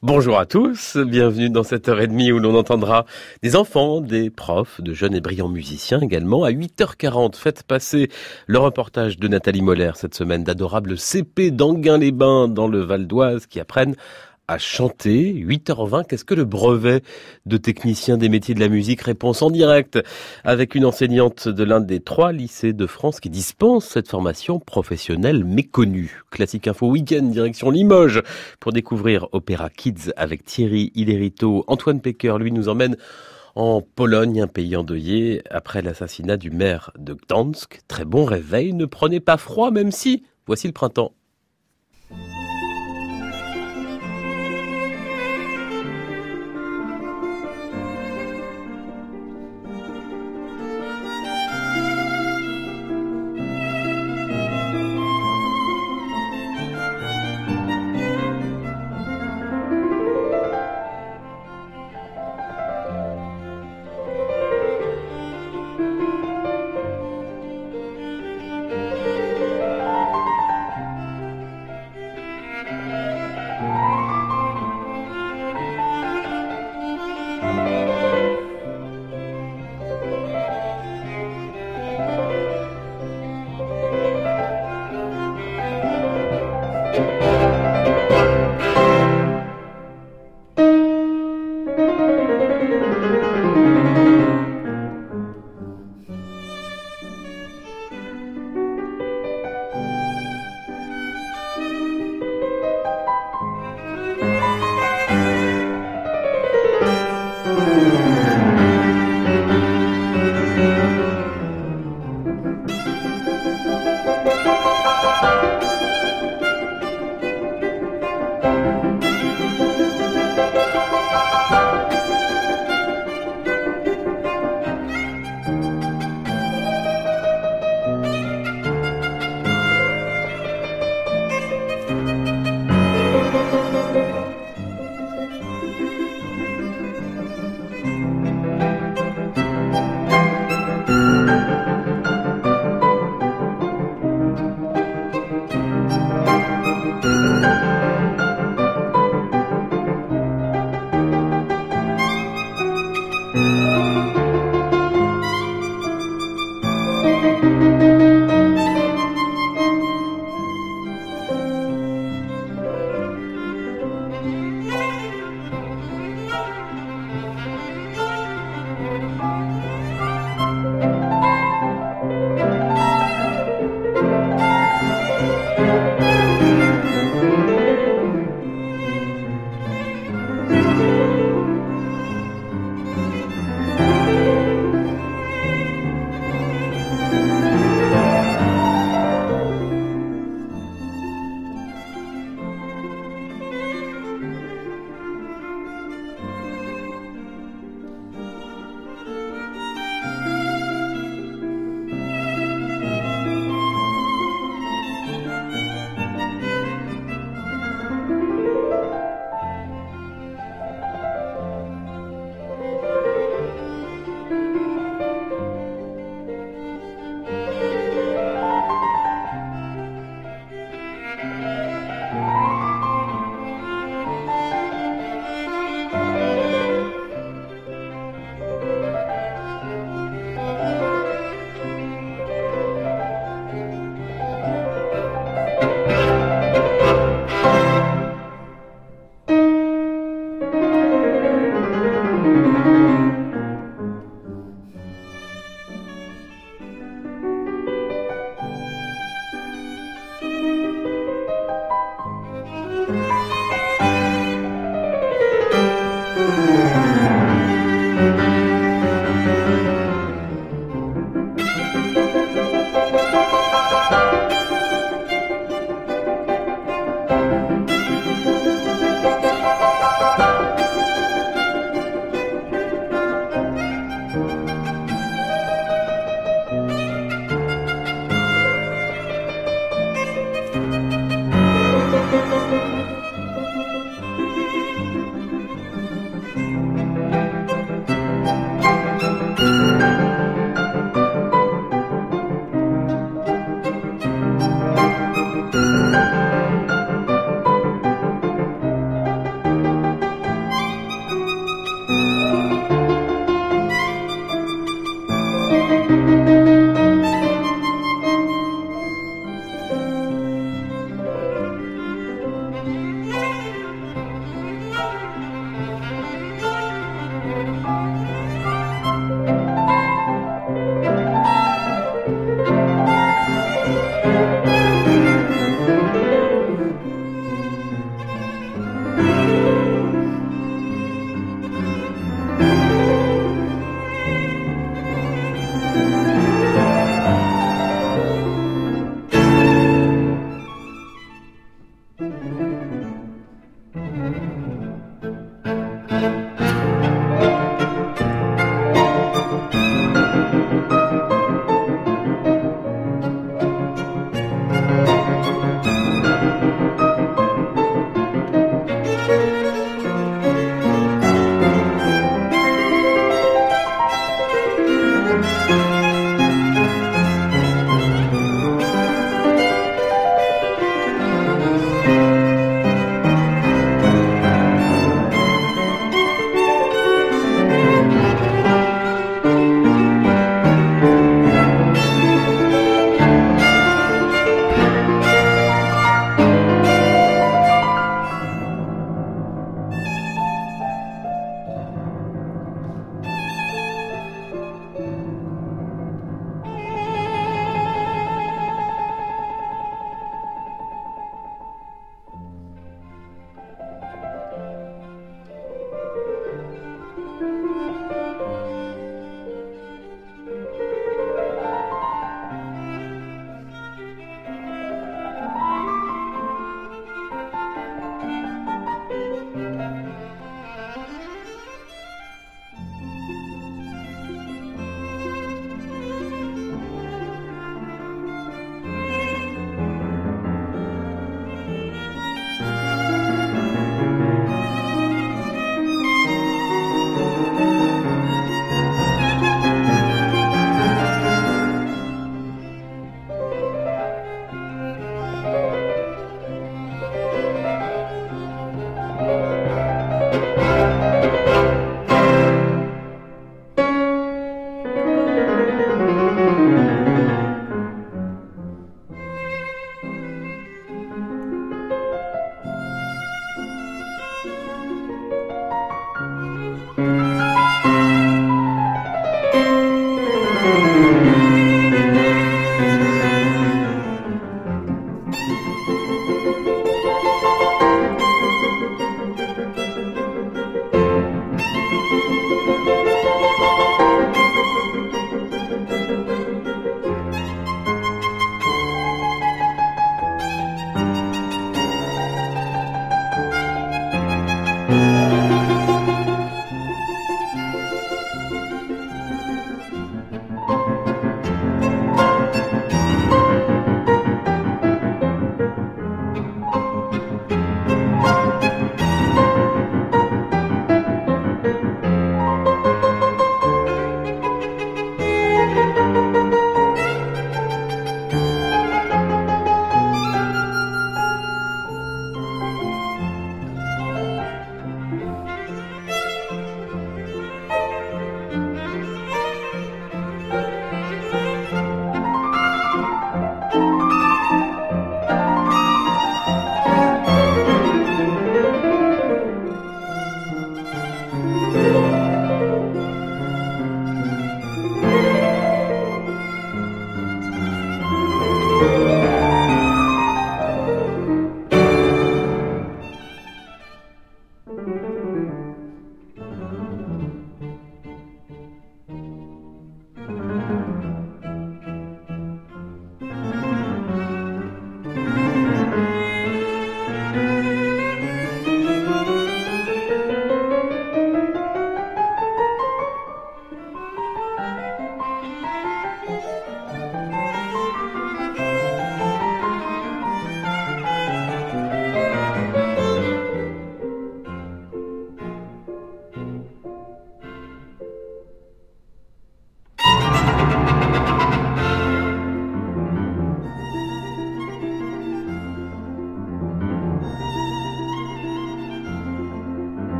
Bonjour à tous, bienvenue dans cette heure et demie où l'on entendra des enfants, des profs, de jeunes et brillants musiciens également. À 8h40, faites passer le reportage de Nathalie Moller cette semaine d'adorables CP d'Anguin-les-Bains dans le Val d'Oise qui apprennent à chanter. 8h20, qu'est-ce que le brevet de technicien des métiers de la musique Réponse en direct avec une enseignante de l'un des trois lycées de France qui dispense cette formation professionnelle méconnue. Classique Info Week-end, direction Limoges, pour découvrir Opéra Kids avec Thierry Hilerito. Antoine Pecker, lui, nous emmène en Pologne, un pays endeuillé après l'assassinat du maire de Gdansk. Très bon réveil, ne prenez pas froid même si voici le printemps.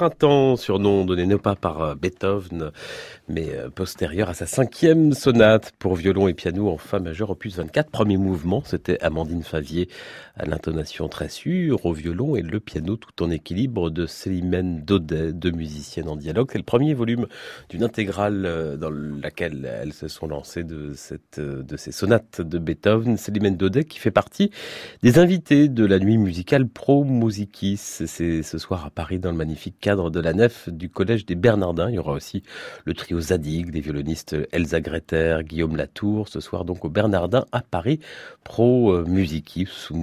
Printemps, surnom donné non pas par euh, Beethoven, mais euh, postérieur à sa cinquième sonate pour violon et piano en fa majeur opus 24. Premier mouvement, c'était Amandine Favier à l'intonation très sûre, au violon et le piano tout en équilibre de Célimène Daudet, deux musiciennes en dialogue. C'est le premier volume d'une intégrale euh, dans laquelle elles se sont lancées de, cette, euh, de ces sonates de Beethoven. Célimène Daudet qui fait partie des invités de la nuit musicale Pro Musicis. C'est ce soir à Paris dans le magnifique cadre de la nef du Collège des Bernardins. Il y aura aussi le trio Zadig, des violonistes Elsa Greter, Guillaume Latour, ce soir donc au Bernardin à Paris, Pro Musicis ou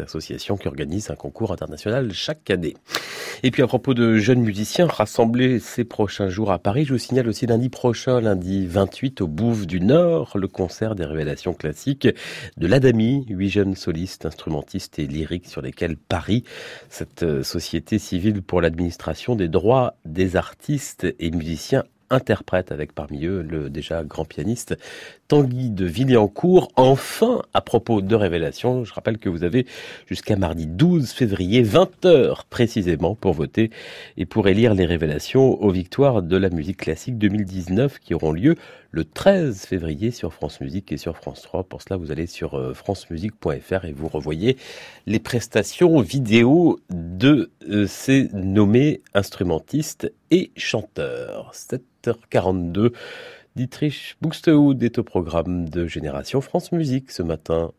Association qui organise un concours international chaque année. Et puis à propos de jeunes musiciens rassemblés ces prochains jours à Paris, je vous signale aussi lundi prochain, lundi 28 au Bouffe du Nord, le concert des révélations classiques de l'Adami, huit jeunes solistes, instrumentistes et lyriques sur lesquels Paris, cette euh, société civile pour l'administration des droits des artistes et musiciens interprète avec parmi eux le déjà grand pianiste Tanguy de Villancourt. Enfin, à propos de révélation, je rappelle que vous avez jusqu'à mardi 12 février, 20h précisément, pour voter et pour élire les révélations aux victoires de la musique classique 2019 qui auront lieu le 13 février sur France Musique et sur France 3. Pour cela, vous allez sur euh, francemusique.fr et vous revoyez les prestations vidéo de euh, ces nommés instrumentistes et chanteurs. 7h42. Dietrich Buxtehude est au programme de Génération France Musique ce matin.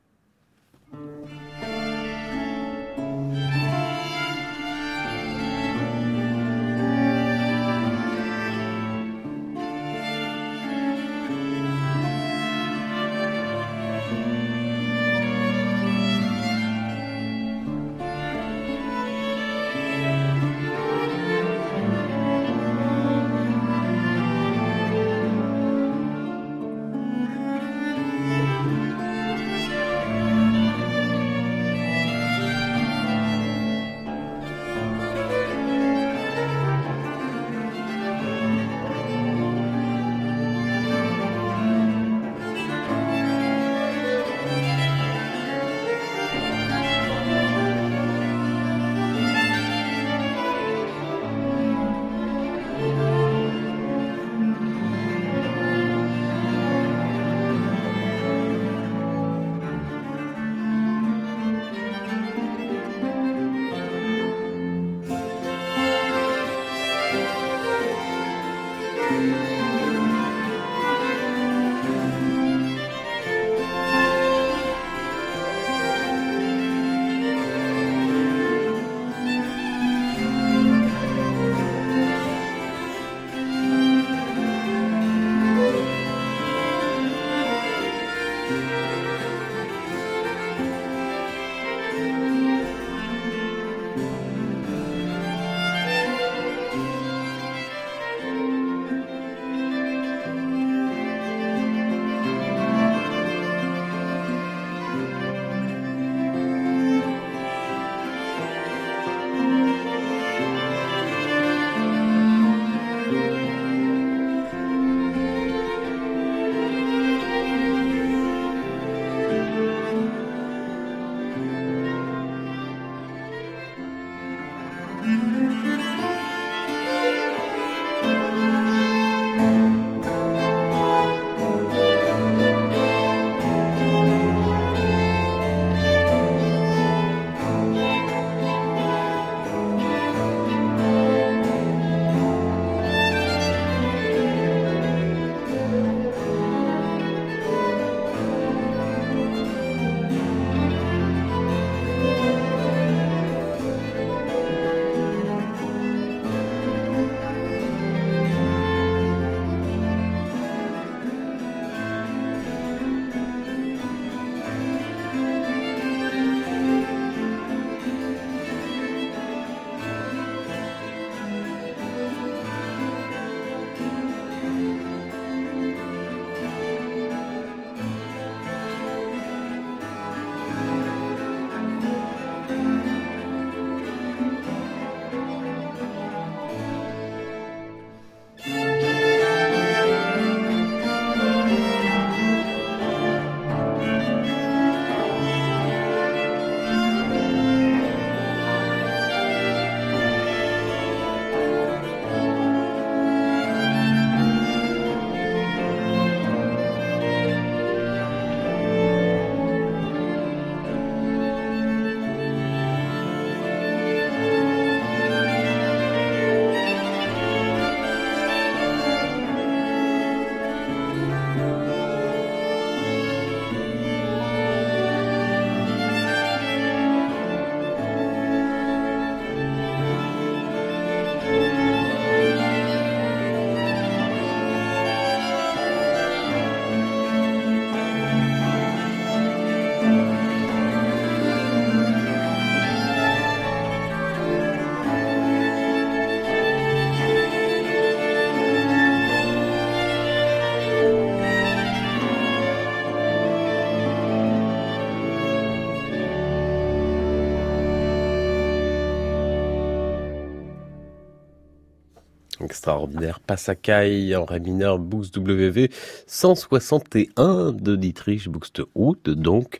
Extraordinaire. Passacaille en ré mineur Buxte WV 161 de Dietrich Buxtehude, donc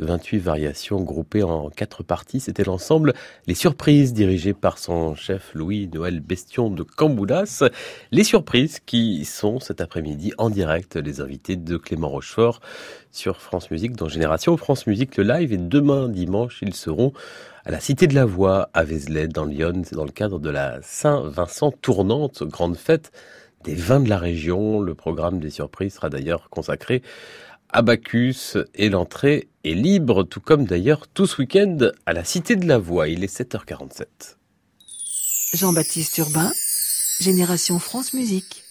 28 variations groupées en quatre parties. C'était l'ensemble Les Surprises dirigées par son chef Louis-Noël Bestion de Camboulas. Les Surprises qui sont cet après-midi en direct les invités de Clément Rochefort sur France Musique dans Génération France Musique le live et demain dimanche ils seront à la Cité de la Voix à Vézelay dans Lyon. C'est dans le cadre de la Saint-Vincent tournante, grande fête des vins de la région. Le programme des surprises sera d'ailleurs consacré à Bacchus et l'entrée est libre, tout comme d'ailleurs tout ce week-end à la Cité de la Voix. Il est 7h47. Jean-Baptiste Urbain, Génération France Musique.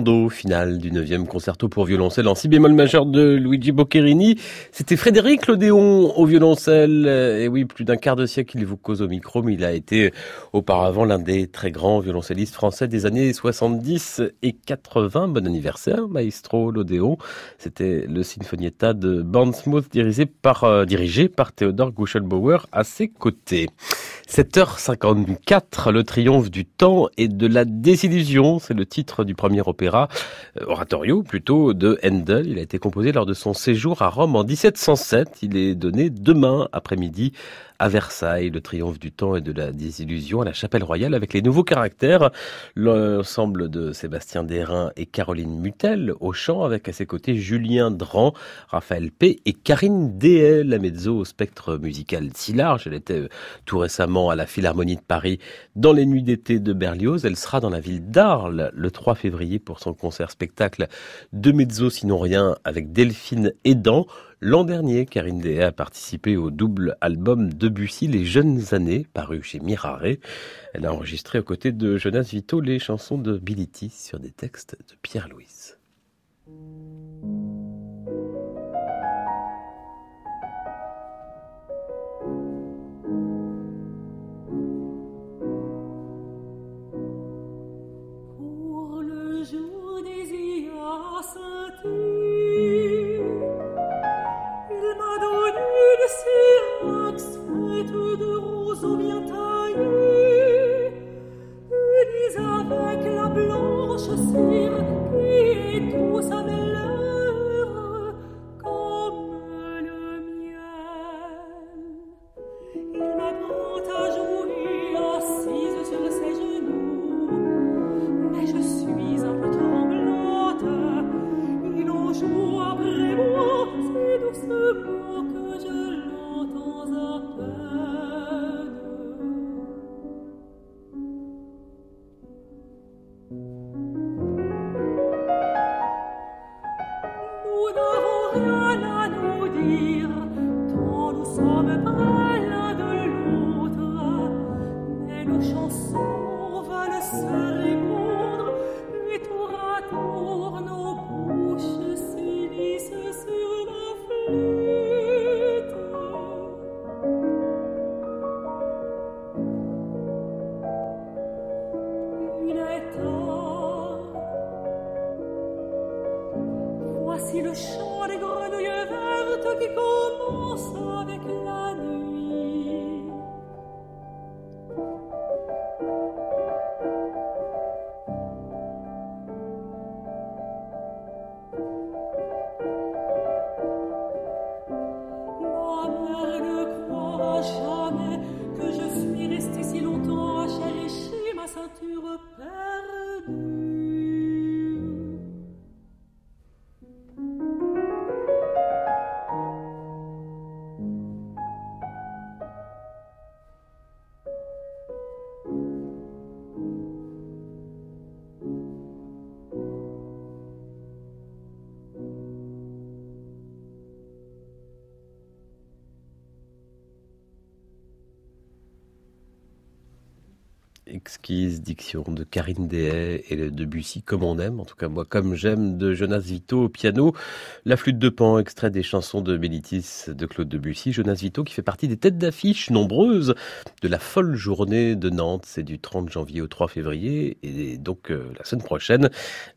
Rondo final du 9e concerto pour violoncelle en si bémol majeur de Luigi Boccherini. C'était Frédéric Lodéon au violoncelle. Et oui, plus d'un quart de siècle, il vous cause au micro, mais il a été auparavant l'un des très grands violoncellistes français des années 70 et 80. Bon anniversaire, maestro Lodéon. C'était le Sinfonietta de Bournemouth dirigé par, euh, dirigé par Théodore Guschelbauer à ses côtés. 7h54, le triomphe du temps et de la désillusion, c'est le titre du premier opéra, euh, oratorio plutôt, de Handel. Il a été composé lors de son séjour à Rome en 1707. Il est donné demain après-midi à Versailles, le triomphe du temps et de la désillusion à la chapelle royale avec les nouveaux caractères, l'ensemble de Sébastien Derain et Caroline Mutel au chant avec à ses côtés Julien Dran, Raphaël P et Karine Dehaye, la mezzo au spectre musical si large. Elle était euh, tout récemment à la Philharmonie de Paris dans les nuits d'été de Berlioz. Elle sera dans la ville d'Arles le 3 février pour son concert spectacle de mezzo sinon rien avec Delphine Edan. L'an dernier, Karine Dea a participé au double album Debussy Les Jeunes Années, paru chez Mirare. Elle a enregistré aux côtés de Jonas Vito les chansons de Bility sur des textes de Pierre cire qui est douce diction de Karine Dehaye et de Debussy comme on aime, en tout cas moi comme j'aime, de Jonas Vito au piano, la flûte de pan, extrait des chansons de Mélitis de Claude Debussy, Jonas Vito qui fait partie des têtes d'affiche nombreuses de la folle journée de Nantes, c'est du 30 janvier au 3 février et donc euh, la semaine prochaine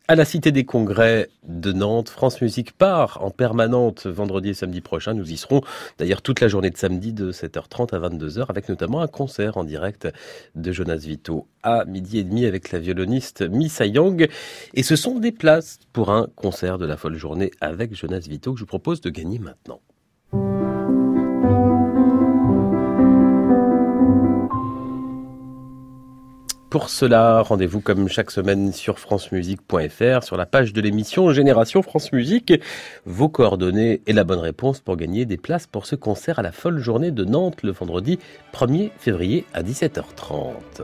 à la Cité des Congrès de Nantes, France Musique part en permanente vendredi et samedi prochain, nous y serons d'ailleurs toute la journée de samedi de 7h30 à 22h avec notamment un concert en direct de Jonas Vito à midi et demi avec la violoniste Missa Yang. Et ce sont des places pour un concert de la folle journée avec Jonas Vito que je vous propose de gagner maintenant. Pour cela, rendez-vous comme chaque semaine sur francemusique.fr, sur la page de l'émission Génération France Musique, vos coordonnées et la bonne réponse pour gagner des places pour ce concert à la folle journée de Nantes le vendredi 1er février à 17h30.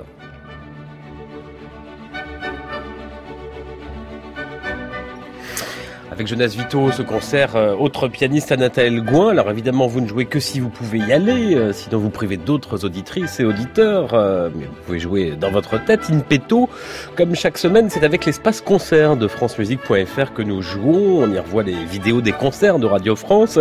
Avec Jonas Vito, ce concert, euh, autre pianiste Anaël Gouin. Alors évidemment, vous ne jouez que si vous pouvez y aller, euh, sinon vous privez d'autres auditrices et auditeurs. Euh, mais vous pouvez jouer dans votre tête, in petto. Comme chaque semaine, c'est avec l'espace concert de francemusique.fr que nous jouons. On y revoit les vidéos des concerts de Radio France.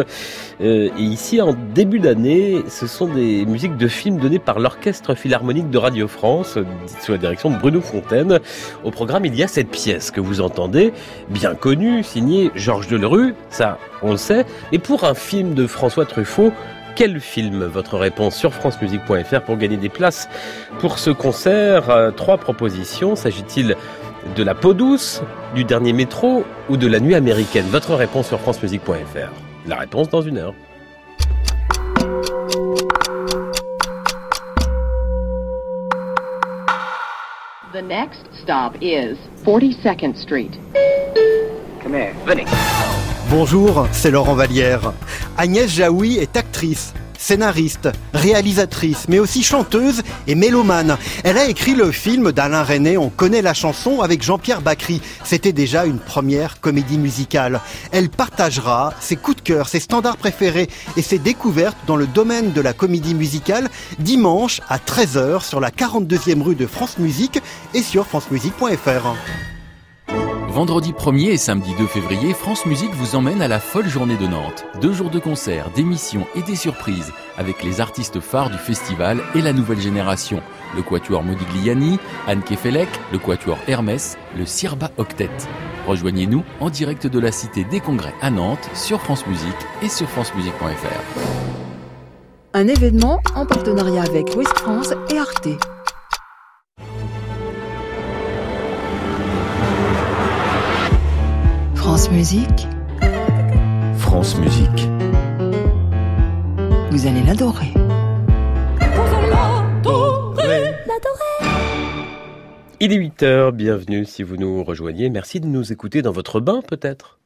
et ici, en début d'année, ce sont des musiques de films données par l'Orchestre Philharmonique de Radio France, sous la direction de Bruno Fontaine. Au programme, il y a cette pièce que vous entendez, bien connue, signée Georges Delerue, ça on le sait, mais pour un film de François Truffaut, quel film Votre réponse sur francemusique.fr pour gagner des places pour ce concert? Euh, trois propositions. S'agit-il de la peau douce, du dernier métro ou de la nuit américaine? Votre réponse sur francemusique.fr. La réponse dans une heure. The next stop is 42nd Street. Venez. Bonjour, c'est Laurent Vallière. Agnès Jaoui est actrice, scénariste, réalisatrice, mais aussi chanteuse et mélomane. Elle a écrit le film d'Alain René, On connaît la chanson, avec Jean-Pierre Bacry. C'était déjà une première comédie musicale. Elle partagera ses coups de cœur, ses standards préférés et ses découvertes dans le domaine de la comédie musicale dimanche à 13h sur la 42e rue de France Musique et sur francemusique.fr. Vendredi 1er et samedi 2 février, France Musique vous emmène à la folle journée de Nantes. Deux jours de concerts, d'émissions et des surprises avec les artistes phares du festival et la nouvelle génération. Le quatuor Modigliani, Anne Kefelec, le quatuor Hermès, le Sirba Octet. Rejoignez-nous en direct de la Cité des Congrès à Nantes sur France Musique et sur francemusique.fr. Un événement en partenariat avec West France et Arte. France Musique, France Musique. vous allez l'adorer. Il est 8h, bienvenue si vous nous rejoignez. Merci de nous écouter dans votre bain peut-être?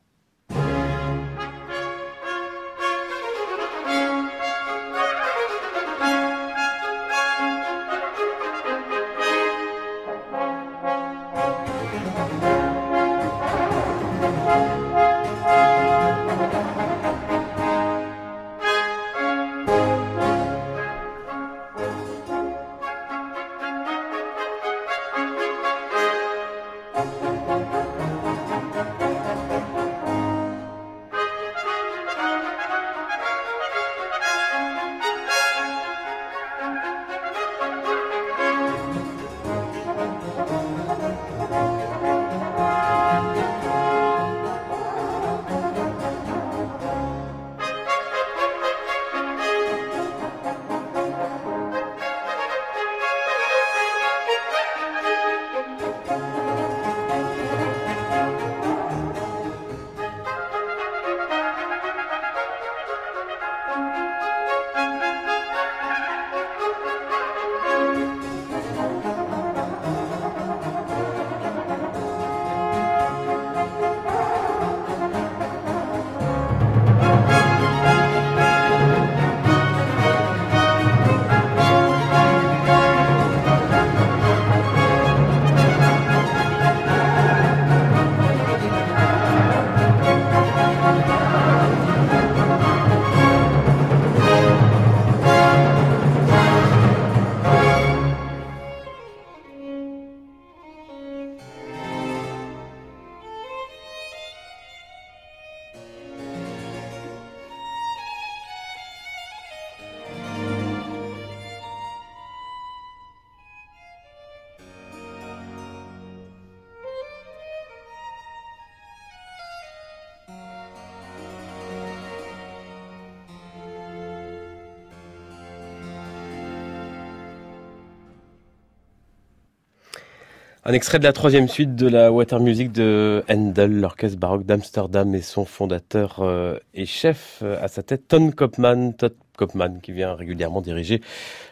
Un extrait de la troisième suite de la Water Music de Handel, l'orchestre baroque d'Amsterdam et son fondateur euh, et chef euh, à sa tête, Ton Kopman, Kopman, qui vient régulièrement diriger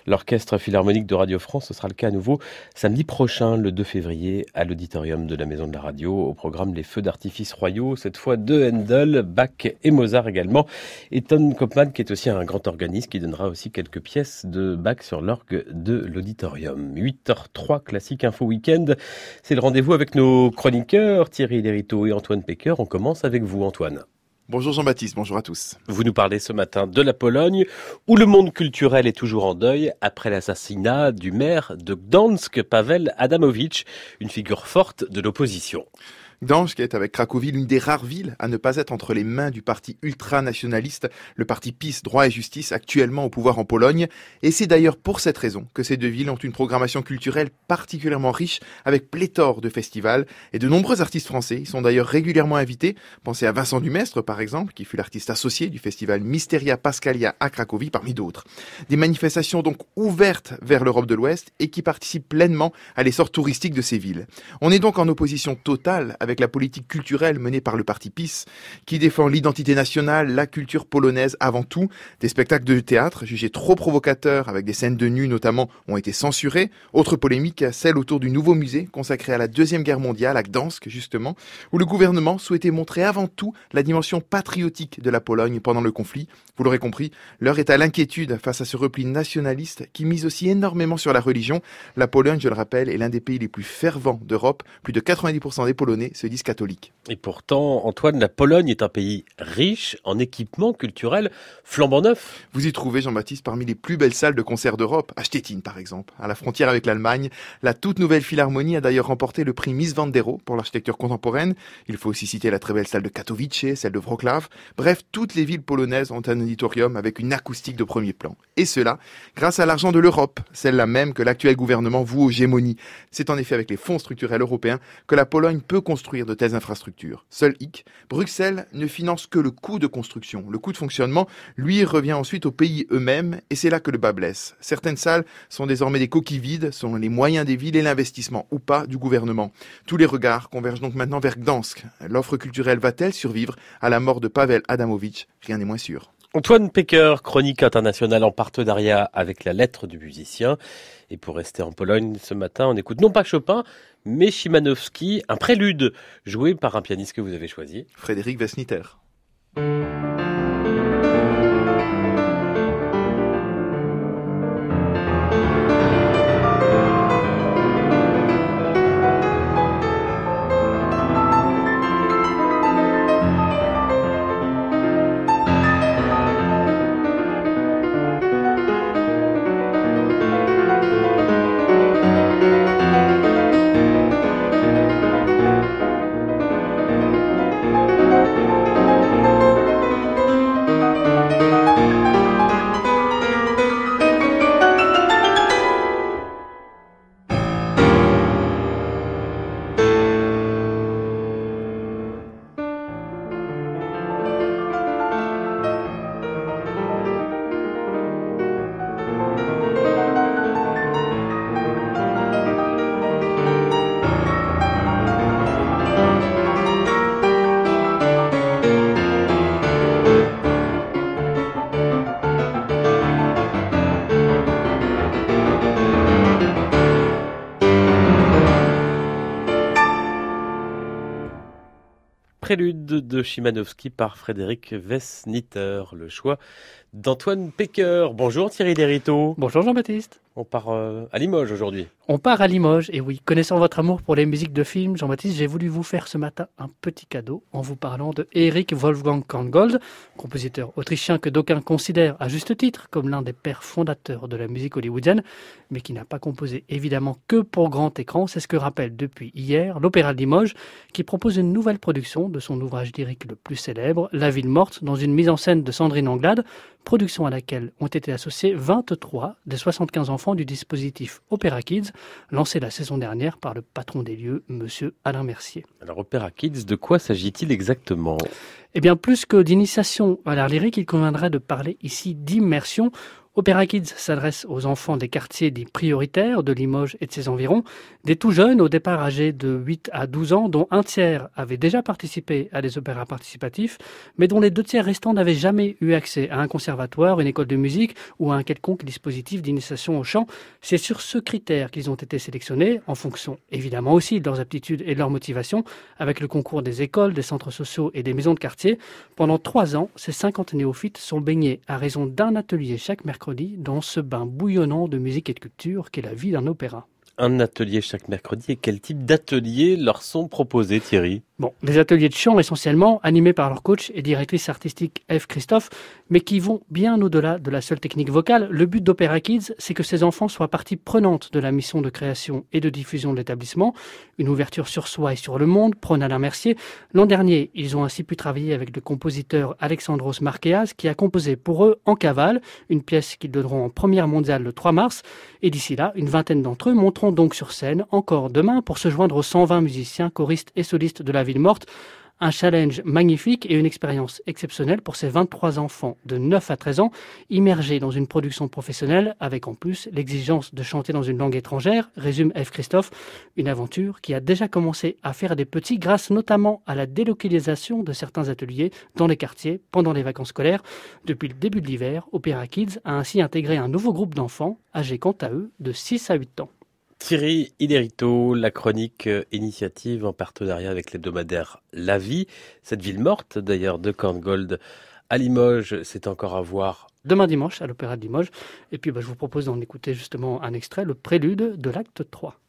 l'orchestre philharmonique de Radio France. Ce sera le cas à nouveau samedi prochain, le 2 février, à l'auditorium de la Maison de la Radio, au programme Les Feux d'artifice royaux, cette fois de Handel, Bach et Mozart également. Et Ton Kopman, qui est aussi un grand organiste, qui donnera aussi quelques pièces de Bach sur l'orgue de l'auditorium. 8h03, classique info week-end. C'est le rendez-vous avec nos chroniqueurs, Thierry Lériteau et Antoine Pecker. On commence avec vous, Antoine. Bonjour Jean-Baptiste, bonjour à tous. Vous nous parlez ce matin de la Pologne, où le monde culturel est toujours en deuil après l'assassinat du maire de Gdansk, Pavel Adamowicz, une figure forte de l'opposition. Gdansk est avec Cracovie l'une des rares villes à ne pas être entre les mains du parti ultranationaliste, le parti PiS Droit et Justice actuellement au pouvoir en Pologne. Et c'est d'ailleurs pour cette raison que ces deux villes ont une programmation culturelle particulièrement riche avec pléthore de festivals et de nombreux artistes français y sont d'ailleurs régulièrement invités. Pensez à Vincent Dumestre par exemple, qui fut l'artiste associé du festival Mysteria Pascalia à Cracovie parmi d'autres. Des manifestations donc ouvertes vers l'Europe de l'Ouest et qui participent pleinement à l'essor touristique de ces villes. On est donc en opposition totale avec la politique culturelle menée par le parti PiS, qui défend l'identité nationale, la culture polonaise avant tout. Des spectacles de théâtre jugés trop provocateurs, avec des scènes de nu notamment, ont été censurés. Autre polémique, celle autour du nouveau musée consacré à la Deuxième Guerre mondiale, à Gdansk justement, où le gouvernement souhaitait montrer avant tout la dimension patriotique de la Pologne pendant le conflit. Vous l'aurez compris, l'heure est à l'inquiétude face à ce repli nationaliste qui mise aussi énormément sur la religion. La Pologne, je le rappelle, est l'un des pays les plus fervents d'Europe. Plus de 90% des Polonais se disent catholiques. Et pourtant, Antoine, la Pologne est un pays riche en équipements culturels flambant neufs. Vous y trouvez, Jean-Baptiste, parmi les plus belles salles de concert d'Europe, à Stettin par exemple, à la frontière avec l'Allemagne. La toute nouvelle Philharmonie a d'ailleurs remporté le prix Miss Vandero pour l'architecture contemporaine. Il faut aussi citer la très belle salle de Katowice, celle de Wrocław. Bref, toutes les villes polonaises ont un auditorium avec une acoustique de premier plan. Et cela grâce à l'argent de l'Europe, celle-là même que l'actuel gouvernement voue aux gémonies. C'est en effet avec les fonds structurels européens que la Pologne peut construire de telles infrastructures. Seul hic, Bruxelles ne finance que le coût de construction. Le coût de fonctionnement, lui, revient ensuite aux pays eux-mêmes, et c'est là que le bas blesse. Certaines salles sont désormais des coquilles vides, selon les moyens des villes et l'investissement, ou pas, du gouvernement. Tous les regards convergent donc maintenant vers Gdansk. L'offre culturelle va-t-elle survivre à la mort de Pavel Adamovich Rien n'est moins sûr. Antoine Pecker, chronique internationale en partenariat avec la lettre du musicien. Et pour rester en Pologne ce matin, on écoute non pas Chopin, mais Chimanowski, un prélude joué par un pianiste que vous avez choisi. Frédéric Vesniter. Prélude de Chimanowski par Frédéric Vesniter, le choix d'Antoine Pecker. Bonjour Thierry Lériteau. Bonjour Jean-Baptiste. On part euh, à Limoges aujourd'hui. On part à Limoges, et oui, connaissant votre amour pour les musiques de films, Jean-Baptiste, j'ai voulu vous faire ce matin un petit cadeau en vous parlant de Erich Wolfgang Korngold, compositeur autrichien que d'aucuns considèrent à juste titre comme l'un des pères fondateurs de la musique hollywoodienne, mais qui n'a pas composé évidemment que pour grand écran. C'est ce que rappelle depuis hier l'Opéra de Limoges, qui propose une nouvelle production de son ouvrage lyrique le plus célèbre, La ville morte, dans une mise en scène de Sandrine Anglade, production à laquelle ont été associés 23 des 75 enfants du dispositif Opéra Kids, lancé la saison dernière par le patron des lieux, Monsieur Alain Mercier. Alors Opéra Kids, de quoi s'agit-il exactement? Eh bien, plus que d'initiation à l'art lyrique, il conviendrait de parler ici d'immersion Opéra Kids s'adresse aux enfants des quartiers dits prioritaires de Limoges et de ses environs, des tout jeunes au départ âgés de 8 à 12 ans, dont un tiers avait déjà participé à des opéras participatifs, mais dont les deux tiers restants n'avaient jamais eu accès à un conservatoire, une école de musique ou à un quelconque dispositif d'initiation au chant. C'est sur ce critère qu'ils ont été sélectionnés, en fonction évidemment aussi de leurs aptitudes et de leur motivation, avec le concours des écoles, des centres sociaux et des maisons de quartier. Pendant trois ans, ces 50 néophytes sont baignés à raison d'un atelier chaque dans ce bain bouillonnant de musique et de culture qu'est la vie d'un opéra. Un atelier chaque mercredi et quel type d'ateliers leur sont proposés Thierry? Bon, des ateliers de chant essentiellement, animés par leur coach et directrice artistique Eve Christophe, mais qui vont bien au-delà de la seule technique vocale. Le but d'Opéra Kids, c'est que ces enfants soient partie prenante de la mission de création et de diffusion de l'établissement. Une ouverture sur soi et sur le monde, prône Alain Mercier. L'an dernier, ils ont ainsi pu travailler avec le compositeur Alexandros Marqueas, qui a composé pour eux En cavale, une pièce qu'ils donneront en première mondiale le 3 mars. Et d'ici là, une vingtaine d'entre eux monteront donc sur scène encore demain pour se joindre aux 120 musiciens, choristes et solistes de la ville morte. Un challenge magnifique et une expérience exceptionnelle pour ces 23 enfants de 9 à 13 ans immergés dans une production professionnelle avec en plus l'exigence de chanter dans une langue étrangère, résume F. Christophe, une aventure qui a déjà commencé à faire des petits grâce notamment à la délocalisation de certains ateliers dans les quartiers pendant les vacances scolaires. Depuis le début de l'hiver, Opéra Kids a ainsi intégré un nouveau groupe d'enfants âgés quant à eux de 6 à 8 ans. Thierry Iderito, la chronique euh, initiative en partenariat avec l'hebdomadaire La Vie, cette ville morte d'ailleurs de Corngold à Limoges, c'est encore à voir. Demain dimanche à l'Opéra de Limoges. Et puis bah, je vous propose d'en écouter justement un extrait, le prélude de l'acte 3.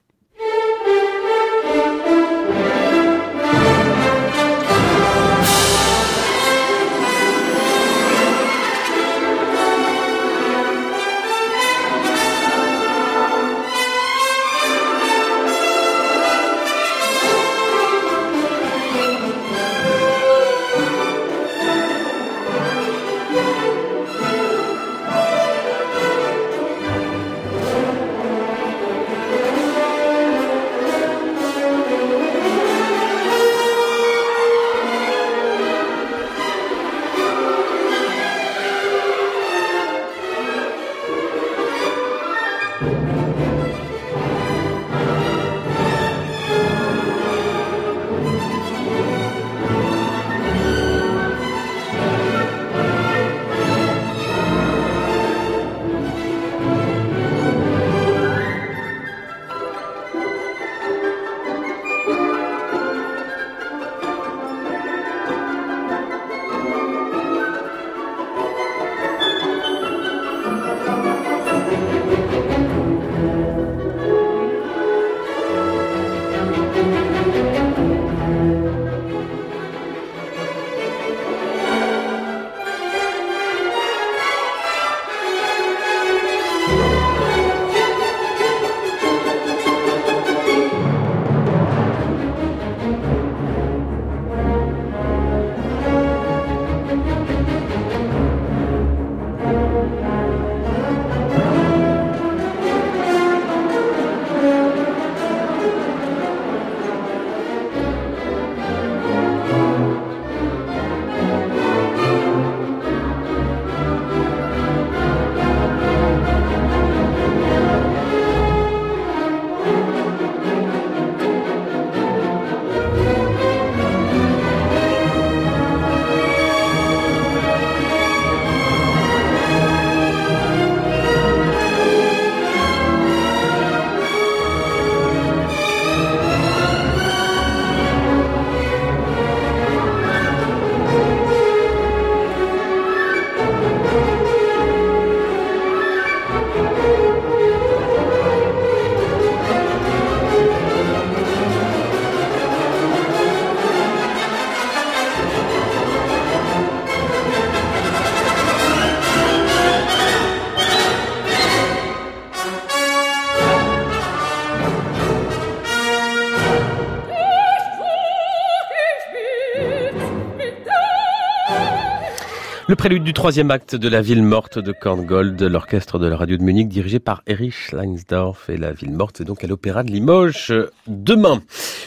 Le prélude du troisième acte de La Ville Morte de Korngold, l'orchestre de la radio de Munich dirigé par Erich Leinsdorf et La Ville Morte, c'est donc à l'Opéra de Limoges demain.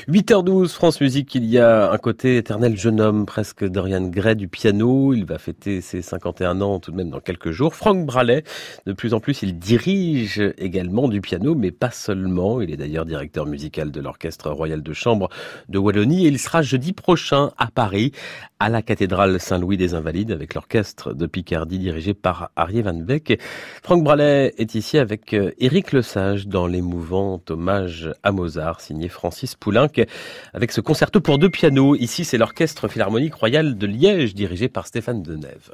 8h12, France Musique, il y a un côté éternel jeune homme, presque Dorian Gray du piano. Il va fêter ses 51 ans tout de même dans quelques jours. Franck Bralet, de plus en plus, il dirige également du piano, mais pas seulement. Il est d'ailleurs directeur musical de l'Orchestre Royal de Chambre de Wallonie et il sera jeudi prochain à Paris, à la cathédrale Saint-Louis des Invalides avec l'orchestre de Picardie dirigé par Arié Van Beek. Franck Bralet est ici avec euh, Éric Lesage dans l'émouvant hommage à Mozart signé Francis Poulenc avec ce concerto pour deux pianos. Ici, c'est l'Orchestre Philharmonique Royal de Liège dirigé par Stéphane Denève.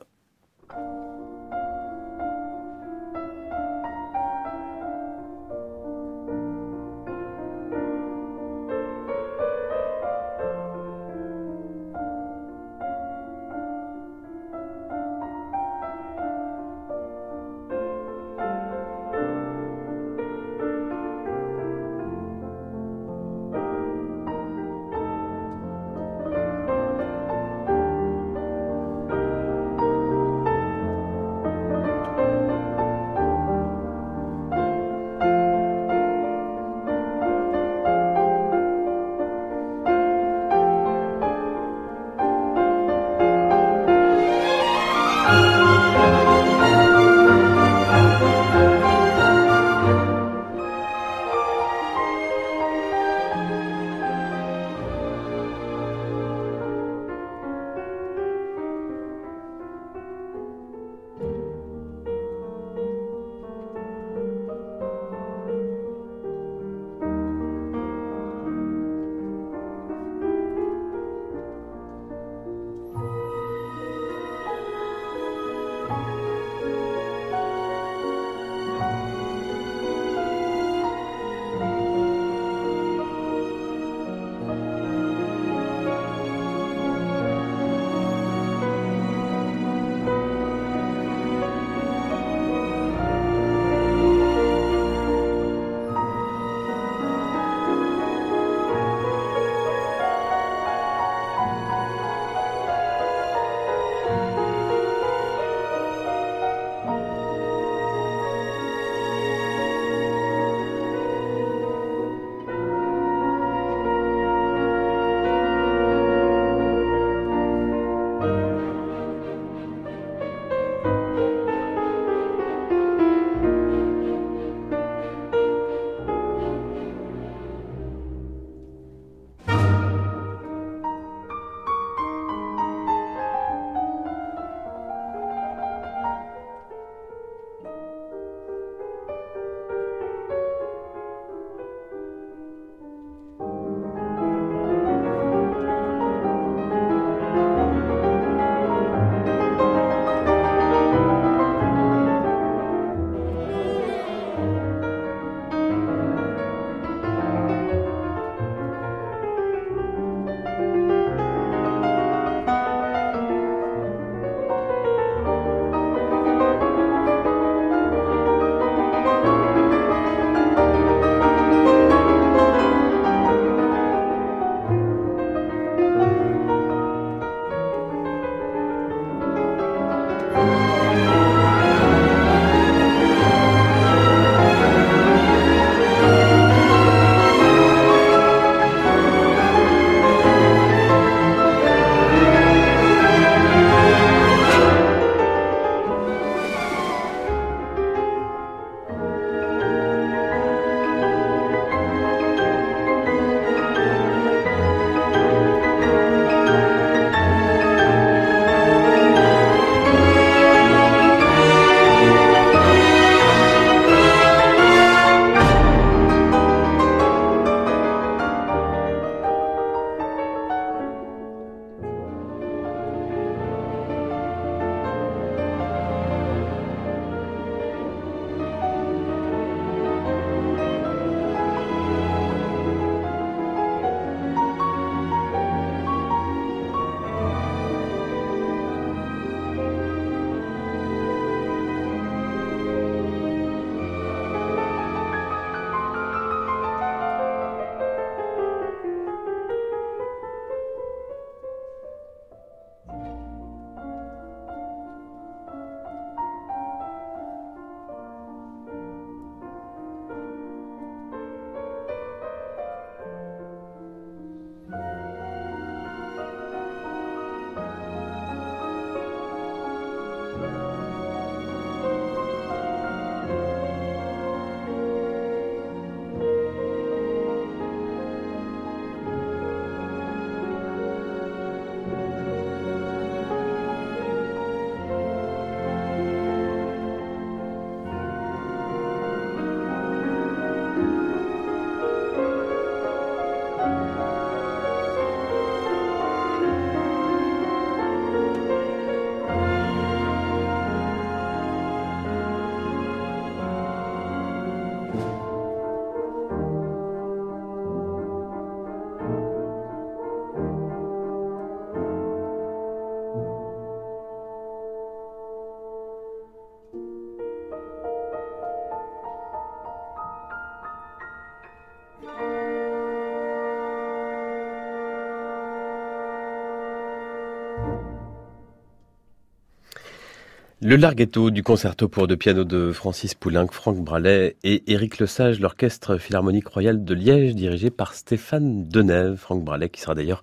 Le larghetto du concerto pour deux pianos de Francis Poulenc, Franck Bralet et Éric Lesage, l'orchestre philharmonique royal de Liège dirigé par Stéphane Denève. Franck Bralet qui sera d'ailleurs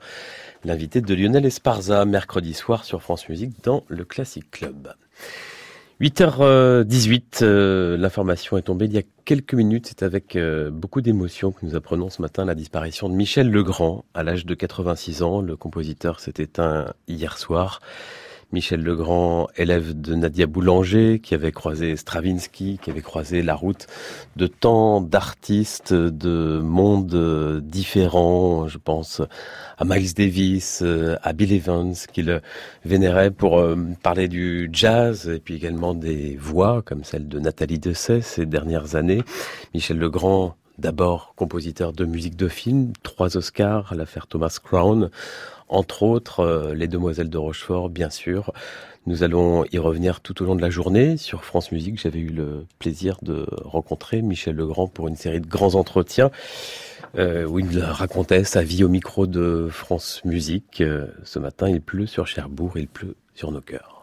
l'invité de Lionel Esparza mercredi soir sur France Musique dans le Classic Club. 8h18, euh, l'information est tombée il y a quelques minutes. C'est avec euh, beaucoup d'émotion que nous apprenons ce matin la disparition de Michel Legrand à l'âge de 86 ans. Le compositeur s'est éteint hier soir. Michel Legrand, élève de Nadia Boulanger, qui avait croisé Stravinsky, qui avait croisé la route de tant d'artistes de mondes différents. Je pense à Miles Davis, à Bill Evans, qu'il vénérait pour euh, parler du jazz et puis également des voix comme celle de Nathalie Dessay ces dernières années. Michel Legrand D'abord compositeur de musique de film, trois Oscars à l'affaire Thomas Crown, entre autres euh, Les Demoiselles de Rochefort, bien sûr. Nous allons y revenir tout au long de la journée sur France Musique. J'avais eu le plaisir de rencontrer Michel Legrand pour une série de grands entretiens euh, où il racontait sa vie au micro de France Musique. Euh, ce matin, il pleut sur Cherbourg, il pleut sur nos cœurs.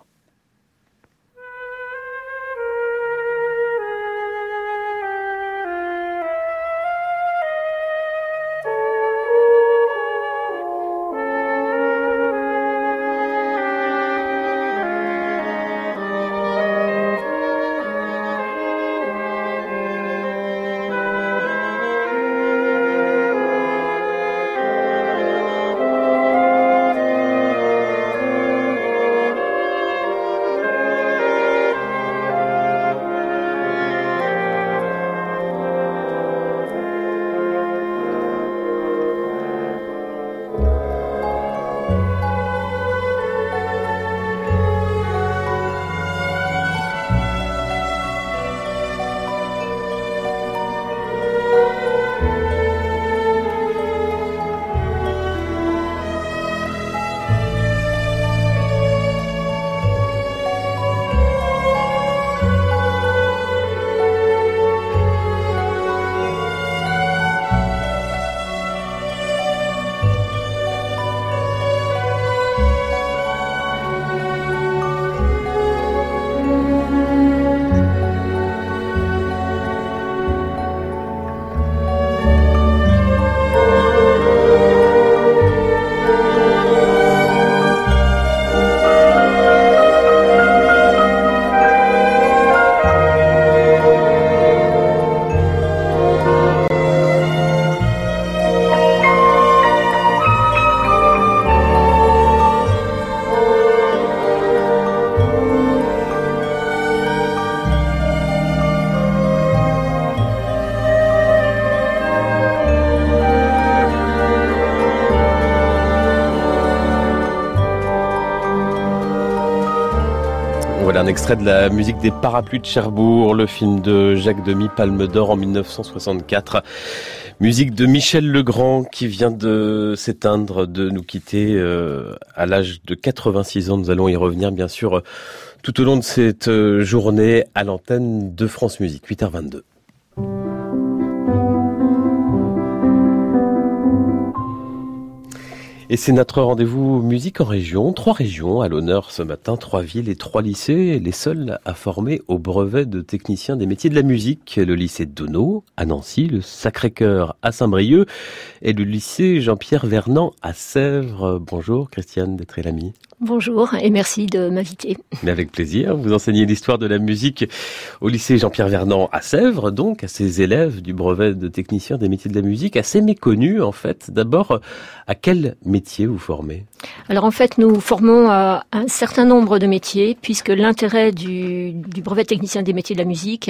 Extrait de la musique des Parapluies de Cherbourg, le film de Jacques Demy, Palme d'Or en 1964. Musique de Michel Legrand qui vient de s'éteindre, de nous quitter euh, à l'âge de 86 ans. Nous allons y revenir bien sûr tout au long de cette euh, journée à l'antenne de France Musique, 8h22. Et c'est notre rendez-vous musique en région. Trois régions à l'honneur ce matin, trois villes et trois lycées, les seuls à former au brevet de technicien des métiers de la musique. Le lycée Donau à Nancy, le Sacré-Cœur à Saint-Brieuc et le lycée Jean-Pierre Vernant à Sèvres. Bonjour Christiane Détrélamy. Bonjour et merci de m'inviter. Mais avec plaisir. Vous enseignez l'histoire de la musique au lycée Jean-Pierre Vernant à Sèvres, donc à ses élèves du brevet de technicien des métiers de la musique, assez méconnus en fait. D'abord, à quel métier vous formez? Alors en fait, nous formons à un certain nombre de métiers, puisque l'intérêt du, du brevet technicien des métiers de la musique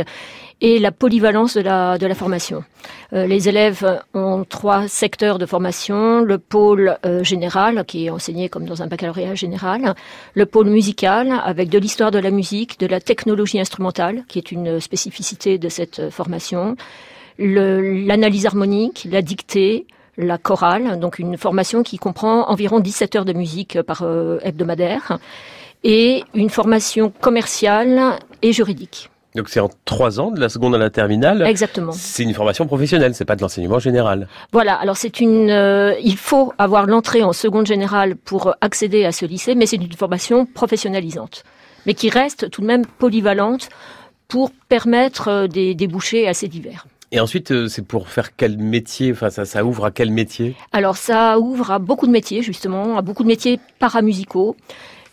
et la polyvalence de la, formation. Euh, les élèves ont trois secteurs de formation, le pôle euh, général, qui est enseigné comme dans un baccalauréat général, le pôle musical, avec de l'histoire de la musique, de la technologie instrumentale, qui est une spécificité de cette euh, formation, l'analyse harmonique, la dictée, la chorale, donc une formation qui comprend environ 17 heures de musique par hebdomadaire, et une formation commerciale et juridique. Donc c'est en trois ans, de la seconde à la terminale. Exactement. C'est une formation professionnelle, c'est pas de l'enseignement général. Voilà. Alors c'est une, euh, il faut avoir l'entrée en seconde générale pour accéder à ce lycée, mais c'est une formation professionnalisante. mais qui reste tout de même polyvalente pour permettre euh, des débouchés assez divers. Et ensuite, euh, c'est pour faire quel métier? Enfin, ça, ça ouvre à quel métier? Alors ça ouvre à beaucoup de métiers justement, à beaucoup de métiers paramusicaux.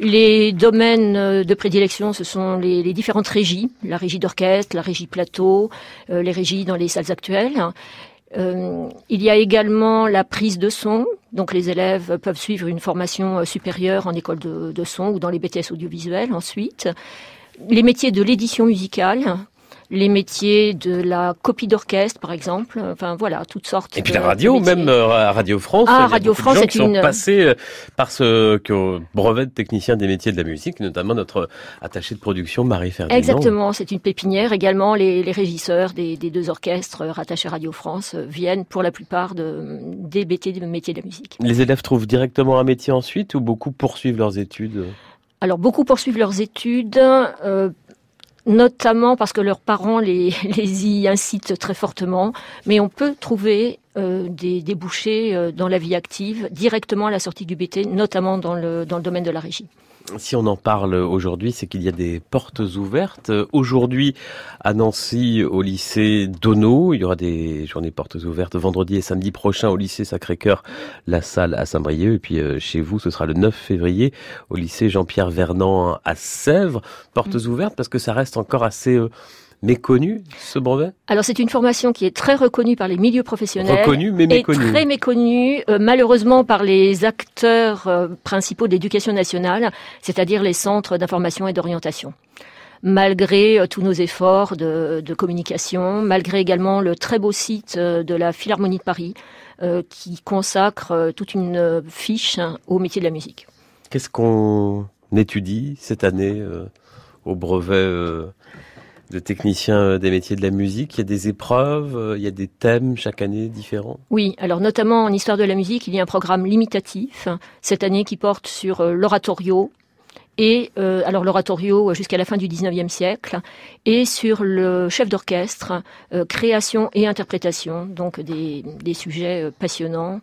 Les domaines euh, de prédilection, ce sont les, différentes régies, la régie d'orchestre, la régie plateau, euh, les régies dans les salles actuelles. Euh, il y a également la prise de son, donc les élèves peuvent suivre une formation supérieure en école de, de son ou dans les BTS audiovisuels ensuite. Les métiers de l'édition musicale, les métiers de la copie d'orchestre, par exemple. Enfin, voilà, toutes sortes. Et puis la radio, même euh, à Radio France. Ah, il y a Radio beaucoup de France, gens c'est qui sont une- passés euh, par ce que- brevet de technicien des métiers de la musique, notamment notre attachée de production Marie Ferdinand. Exactement, c'est une pépinière. Également, les, les régisseurs des, des deux orchestres euh, rattachés à Radio France euh, viennent pour la plupart de, des métiers de la musique. Les élèves trouvent directement un métier ensuite ou beaucoup poursuivent leurs études? Alors, beaucoup poursuivent leurs études, euh, notamment parce que leurs parents les, les y incitent très fortement, mais on peut trouver euh, des débouchés euh, dans la vie active directement à la sortie du BT, notamment dans le, dans le domaine de la régie. Si on en parle aujourd'hui, c'est qu'il y a des portes ouvertes. Aujourd'hui, à Nancy, au lycée Dono, il y aura des journées portes ouvertes vendredi et samedi prochain au lycée Sacré-Cœur, la salle à Saint-Brieuc. Et puis euh, chez vous, ce sera le 9 février au lycée Jean-Pierre Vernant à Sèvres. Portes ouvertes parce que ça reste encore assez euh, méconnu, ce brevet? Alors, c'est une formation qui est très reconnue par les milieux professionnels. Reconnu mais est méconnu. très méconnu, euh, malheureusement par les acteurs euh, principaux de l'éducation nationale, c'est-à-dire les centres d'information et d'orientation. Malgré euh, tous nos efforts de, de communication, malgré également le très beau site euh, de la Philharmonie de Paris, euh, qui consacre toute une fiche hein, au métier de la musique. Qu'est-ce qu'on étudie cette année au brevet de technicien euh, des métiers de la musique Il y a des épreuves, euh, il y a des thèmes chaque année différents. Oui, alors notamment en histoire de la musique, il y a un programme limitatif cette année qui porte sur euh, l'oratorio et alors l'oratorio jusqu'à la fin du 19e siècle et sur le chef d'orchestre, création et interprétation, donc des, des sujets passionnants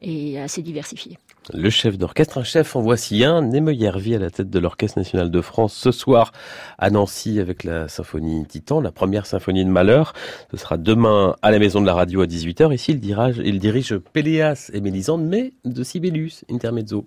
et assez diversifiés. Le chef d'orchestre, un chef en voici un, Neme Yervi à la tête de l'Orchestre national de France ce soir à Nancy avec la symphonie Titan, la première symphonie de Malheur. Ce sera demain à la Maison de la Radio à 18h. Ici, il dirige, il dirige Péléas et Mélisande, mais de Sibelius, Intermezzo.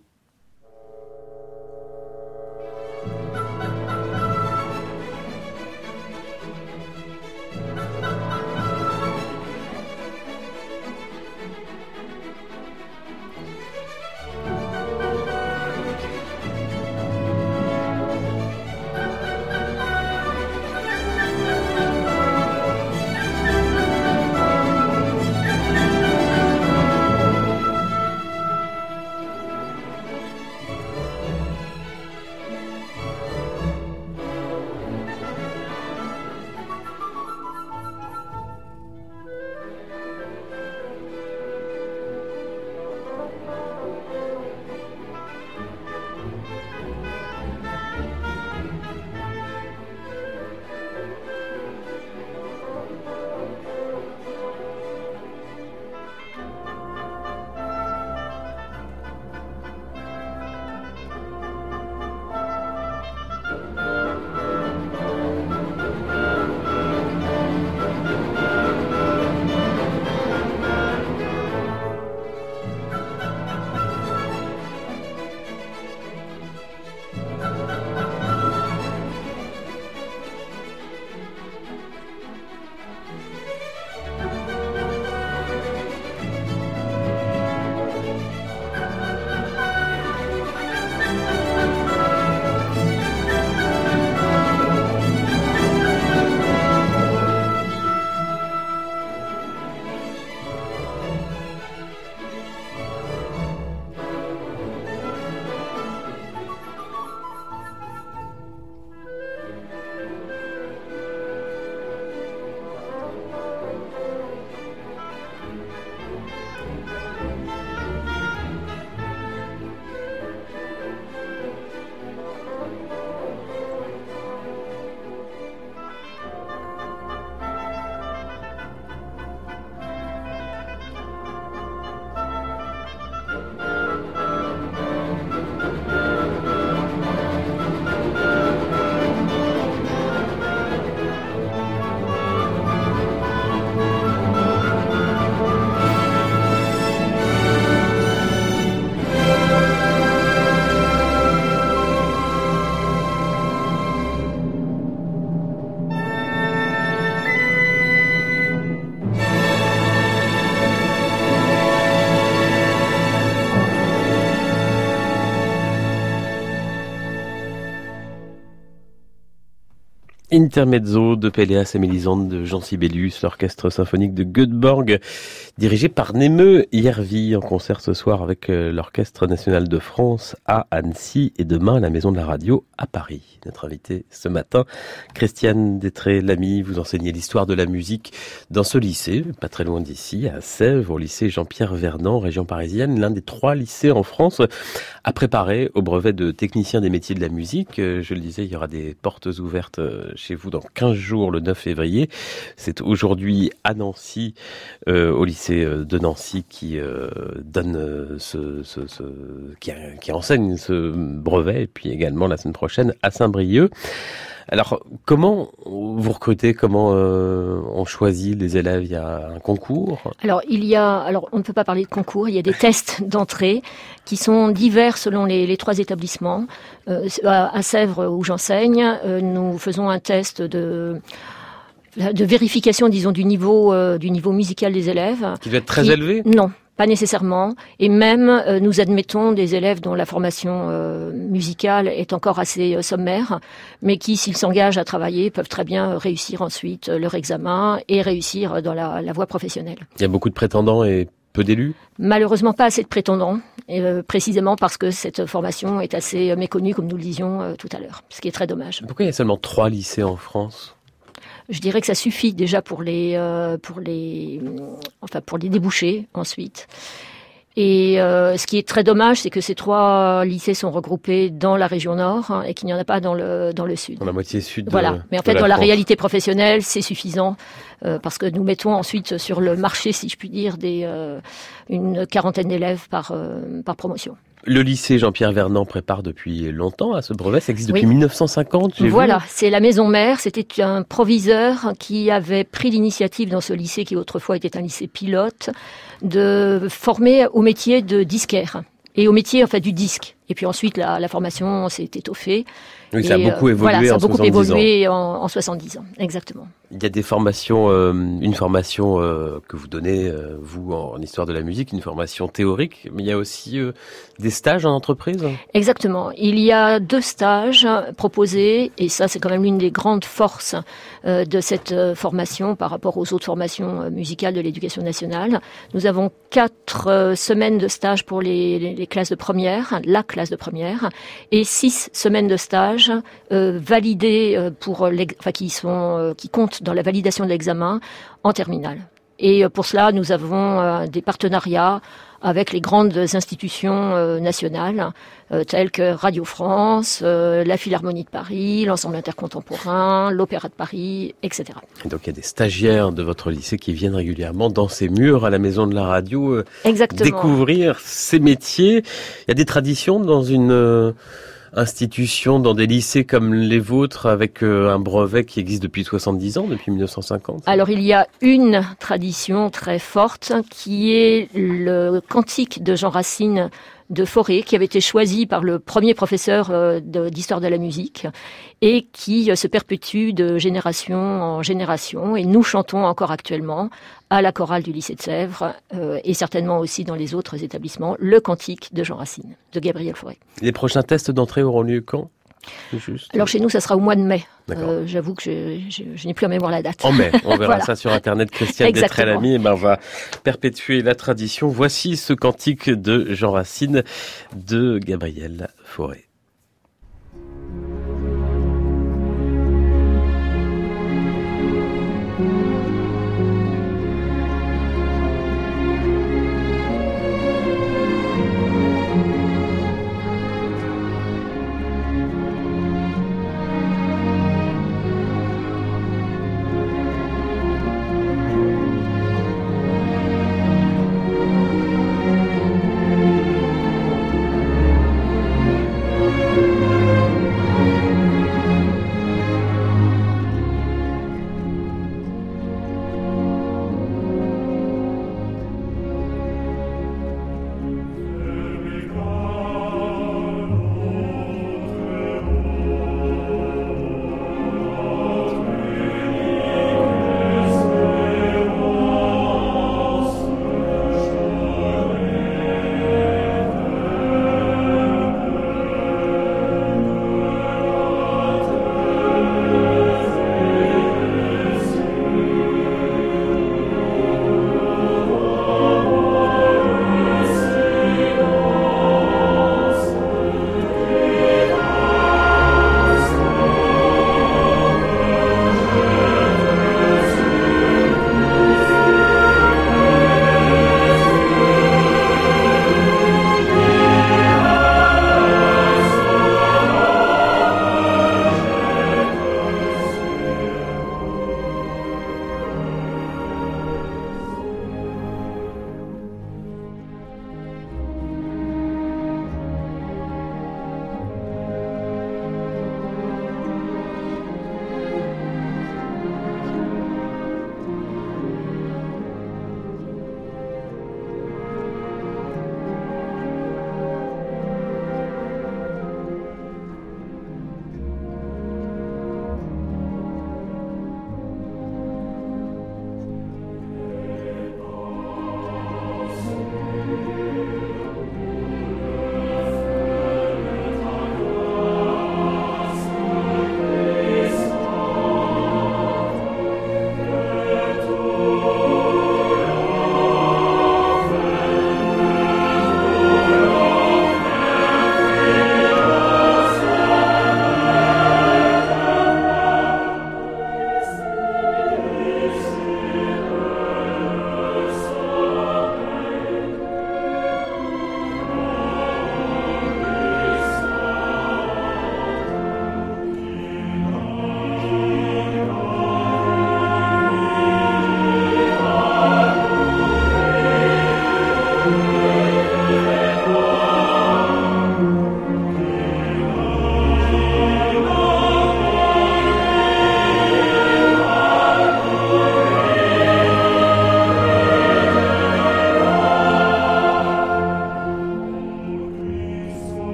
Intermezzo de Péléas et Mélisande de Jean Sibelius, l'orchestre symphonique de Göteborg, dirigé par Nemeu Yervi, en concert ce soir avec euh, l'Orchestre national de France à Annecy et demain à la Maison de la Radio à Paris. Notre invité ce matin, Christiane Détré-Lamy, vous enseignez l'histoire de la musique dans ce lycée, pas très loin d'ici, à Sèvres, au lycée Jean-Pierre Vernant, région parisienne, l'un des trois lycées en France à préparer au brevet de technicien des métiers de la musique. Euh, je le disais, il y aura des portes ouvertes euh, chez vous dans 15 jours, le 9 février. C'est aujourd'hui à Nancy, euh, au lycée euh, de Nancy, qui euh, donne ce qui, qui, enseigne ce brevet, et puis également la semaine prochaine à Saint-Brieuc. Alors, comment vous recrutez Comment euh, on choisit les élèves? Il y a un concours? Alors, il y a. Alors, on ne peut pas parler de concours. Il y a des tests d'entrée qui sont divers selon les, les trois établissements. Euh, à Sèvres, où j'enseigne, euh, nous faisons un test de de vérification, disons, du niveau euh, du niveau musical des élèves. Qui doit être très qui... élevé? Non, pas nécessairement. Et même, euh, nous admettons des élèves dont la formation euh, musicale est encore assez euh, sommaire, mais qui, s'ils s'engagent à travailler, peuvent très bien réussir ensuite leur examen et réussir dans la, la voie professionnelle. Il y a beaucoup de prétendants et peu d'élus? Malheureusement, pas assez de prétendants, euh, précisément parce que cette formation est assez méconnue, comme nous le disions euh, tout à l'heure, ce qui est très dommage. Pourquoi il y a seulement trois lycées en France? Je dirais que ça suffit déjà pour les, euh, pour les, enfin pour les débouchés ensuite. Et euh, ce qui est très dommage, c'est que ces trois lycées sont regroupés dans la région nord hein, et qu'il n'y en a pas dans le dans le sud. Dans la moitié sud. Voilà. De, Mais en fait, la dans la France. réalité professionnelle, c'est suffisant euh, parce que nous mettons ensuite sur le marché, si je puis dire, des euh, une quarantaine d'élèves par euh, par promotion. Le lycée Jean-Pierre Vernant prépare depuis longtemps à ce brevet. Ça existe depuis Oui. 1950. j'ai Voilà, c'est la maison mère. C'était un proviseur qui avait pris l'initiative dans ce lycée qui autrefois était un lycée pilote de former au métier de disquaire et au métier en fait du disque. Et puis ensuite la, la formation s'est étoffée. Oui, ça a Et, beaucoup euh, évolué voilà, ça a en beaucoup 70 ans. évolué en, en 70 ans, exactement. Il y a des formations, euh, une formation euh, que vous donnez, euh, vous, en, en histoire de la musique, une formation théorique, mais il y a aussi euh, des stages en entreprise? Exactement. Il y a deux stages proposés, et ça c'est quand même l'une des grandes forces euh, de cette euh, formation par rapport aux autres formations euh, musicales de l'éducation nationale. Nous avons quatre euh, semaines de stage pour les, les, les classes de première, la classe de première, et six semaines de stage euh, validées euh, pour l'ex- enfin, qui sont euh, qui comptent dans la validation de l'examen en terminale. Et euh, pour cela, nous avons euh, des partenariats avec les grandes institutions euh, nationales, telles que Radio France, la Philharmonie de Paris, l'Ensemble intercontemporain, l'Opéra de Paris, etc. Et donc il y a des stagiaires de votre lycée qui viennent régulièrement dans ces murs à la maison de la radio Exactement. découvrir ces métiers. Il y a des traditions dans une institution, dans des lycées comme les vôtres, avec euh, un brevet qui existe depuis 70 ans, depuis 1950. Alors il y a une tradition très forte qui est le cantique de Jean Racine de Forêt, qui avait été choisi par le premier professeur euh, d'histoire de la musique et qui euh, se perpétue de génération en génération. Et nous chantons encore actuellement à la chorale du lycée de Sèvres euh, et certainement aussi dans les autres établissements le cantique de Jean Racine, de Gabriel Fauré. Les prochains tests d'entrée auront lieu quand? Juste. Alors chez nous, ça sera au mois de mai. Euh, J'avoue que je, je- je n'ai plus en mémoire la date. En mai, on verra Voilà. ça sur internet. Christiane. Détré-Lamy, et ben on va perpétuer la tradition. Voici ce cantique de Jean Racine de Gabriel Fauré.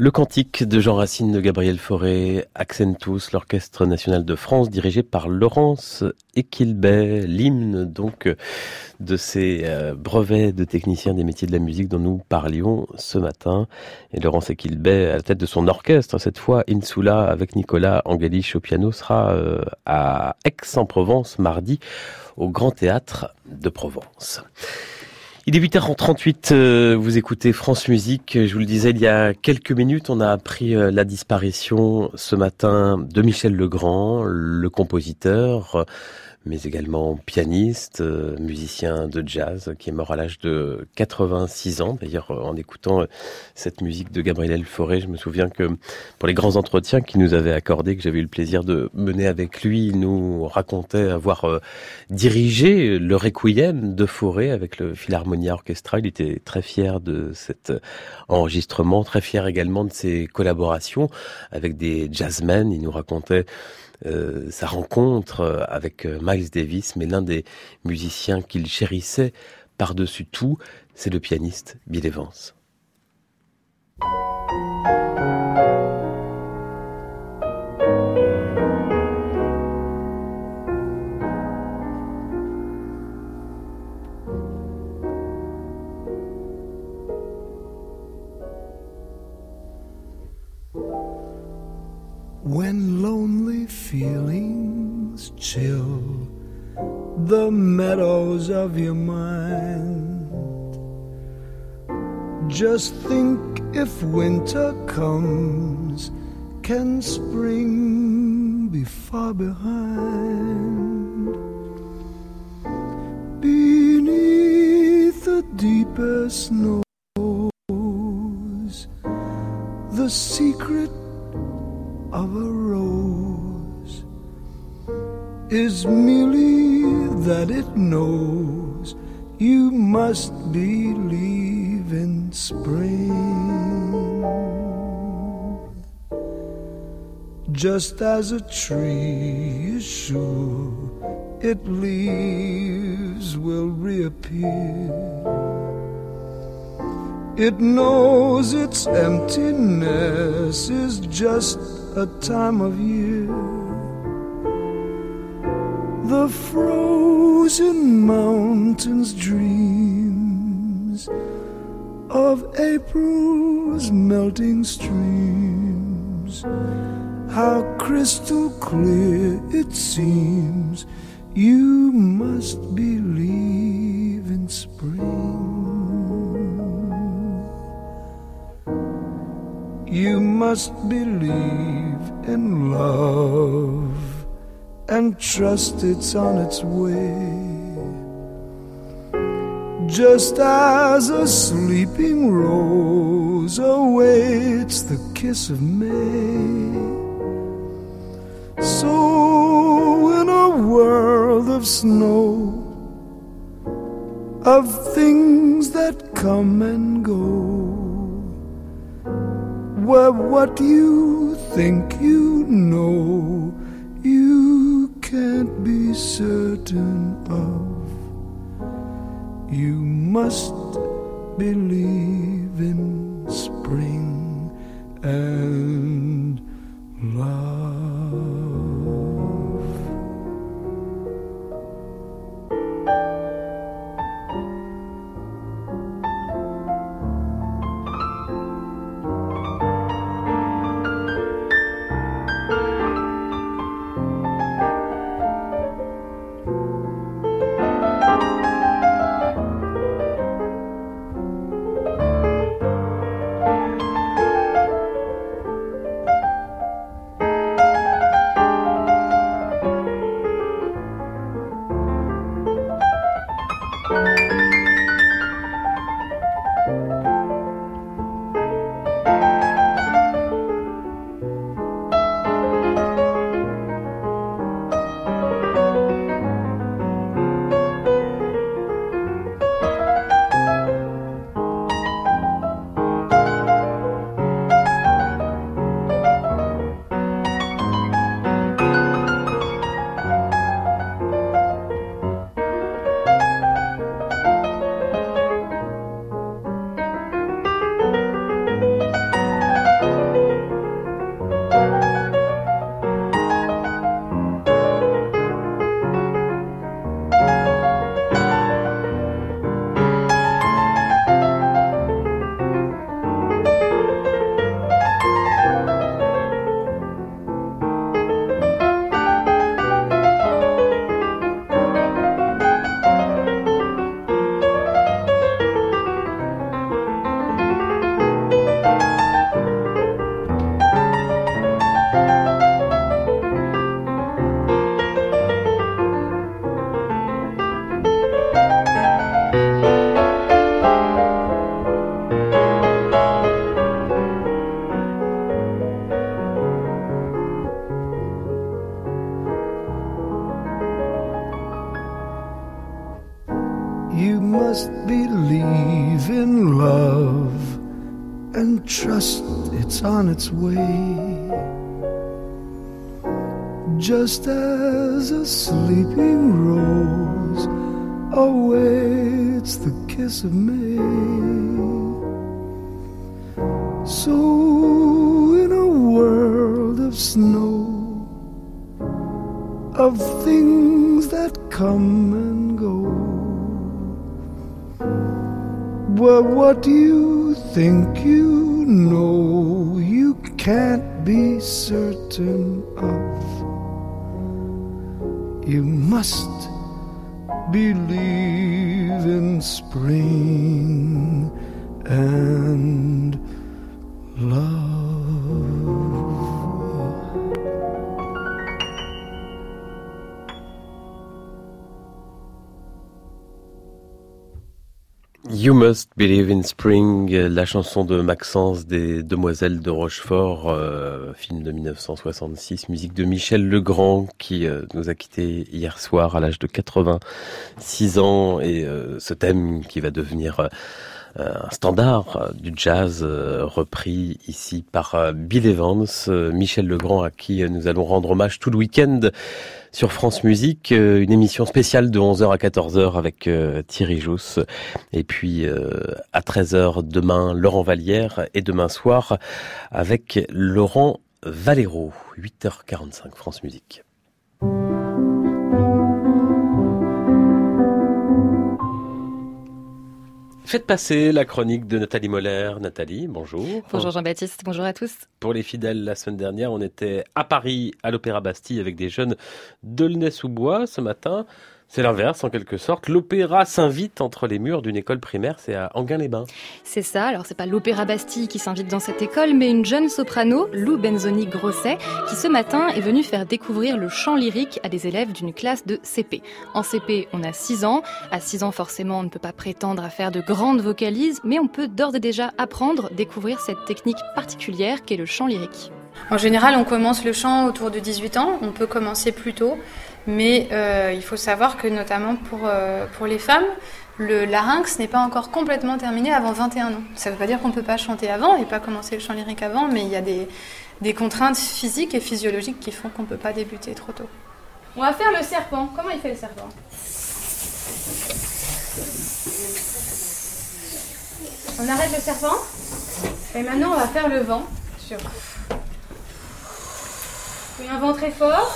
Le cantique de Jean Racine de Gabriel Fauré, Accentus, l'Orchestre national de France, dirigé par Laurence Equilbet, l'hymne donc de ces euh, brevets de techniciens des métiers de la musique dont nous parlions ce matin. Et Laurence Equilbet, à la tête de son orchestre, cette fois Insula, avec Nicolas Angelich au piano, sera euh, à Aix-en-Provence mardi au Grand Théâtre de Provence. Il est 8h38, euh, vous écoutez France Musique. Je vous le disais il y a quelques minutes, on a appris euh, la disparition ce matin de Michel Legrand, le compositeur mais également pianiste, euh, musicien de jazz, qui est mort à l'âge de 86 ans. D'ailleurs, euh, en écoutant euh, cette musique de Gabriel Fauré, je me souviens que pour les grands entretiens qu'il nous avait accordés, que j'avais eu le plaisir de mener avec lui, il nous racontait avoir dirigé le Requiem de Fauré avec le Philharmonia Orchestra. Il était très fier de cet enregistrement, très fier également de ses collaborations avec des jazzmen. Il nous racontait euh, sa rencontre euh, avec euh, Miles Davis, mais l'un des musiciens qu'il chérissait par-dessus tout, c'est le pianiste Bill Evans. When lonely feelings chill the meadows of your mind, just think if winter comes, can spring be far behind? Beneath the deepest snows, the secret of a rose is merely that it knows you must believe in spring. Just as a tree is sure its leaves will reappear it knows its emptiness is just a time of year. The frozen mountains dreams of April's melting streams. How crystal clear it seems you must believe in spring. You must believe in love and trust it's on its way. Just as a sleeping rose awaits the kiss of May. So, in a world of snow, of things that come and go were what you think you know, you can't be certain of. You must believe in spring and love. It's way. Just as a sleeping rose awaits the kiss of May. So, in a world of snow, of things that come and go, well, what do you think you Must Believe in Spring, la chanson de Maxence des Demoiselles de Rochefort, euh, film de 1966, musique de Michel Legrand qui euh, nous a quittés hier soir à l'âge de 86 ans et euh, ce thème qui va devenir euh, un standard euh, du jazz euh, repris ici par Bill Evans, Michel Legrand à qui nous allons rendre hommage tout le week-end sur France Musique, une émission spéciale de 11h à 14h avec Thierry Jousse. Et puis à 13h demain, Laurent Vallière et demain soir avec Laurent Valero, 8h45 France Musique. Faites passer la chronique de Nathalie Moller. Nathalie, bonjour. Bonjour Jean-Baptiste, bonjour à tous. Pour les fidèles, la semaine dernière, on était à Paris, à l'Opéra Bastille, avec des jeunes d'Aulnay-sous-Bois. Ce matin, c'est l'inverse, en quelque sorte. L'opéra s'invite entre les murs d'une école primaire, c'est à Anguin-les-Bains. C'est ça, alors c'est pas l'Opéra Bastille qui s'invite dans cette école, mais une jeune soprano, Lou Benzoni-Grosset, qui ce matin est venue faire découvrir le chant lyrique à des élèves d'une classe de CP. En CP, on a 6 ans. À 6 ans, forcément, on ne peut pas prétendre à faire de grandes vocalises, mais on peut d'ores et déjà apprendre, découvrir cette technique particulière qu'est le chant lyrique. En général, on commence le chant autour de 18 ans, on peut commencer plus tôt. Mais euh, il faut savoir que notamment pour, euh, pour les femmes, le larynx n'est pas encore complètement terminé avant 21 ans. Ça ne veut pas dire qu'on ne peut pas chanter avant et pas commencer le chant lyrique avant, mais il y a des, des contraintes physiques et physiologiques qui font qu'on ne peut pas débuter trop tôt. On va faire le serpent. Comment il fait le serpent? On arrête le serpent? Et maintenant on va faire le vent. Sur... un vent très fort.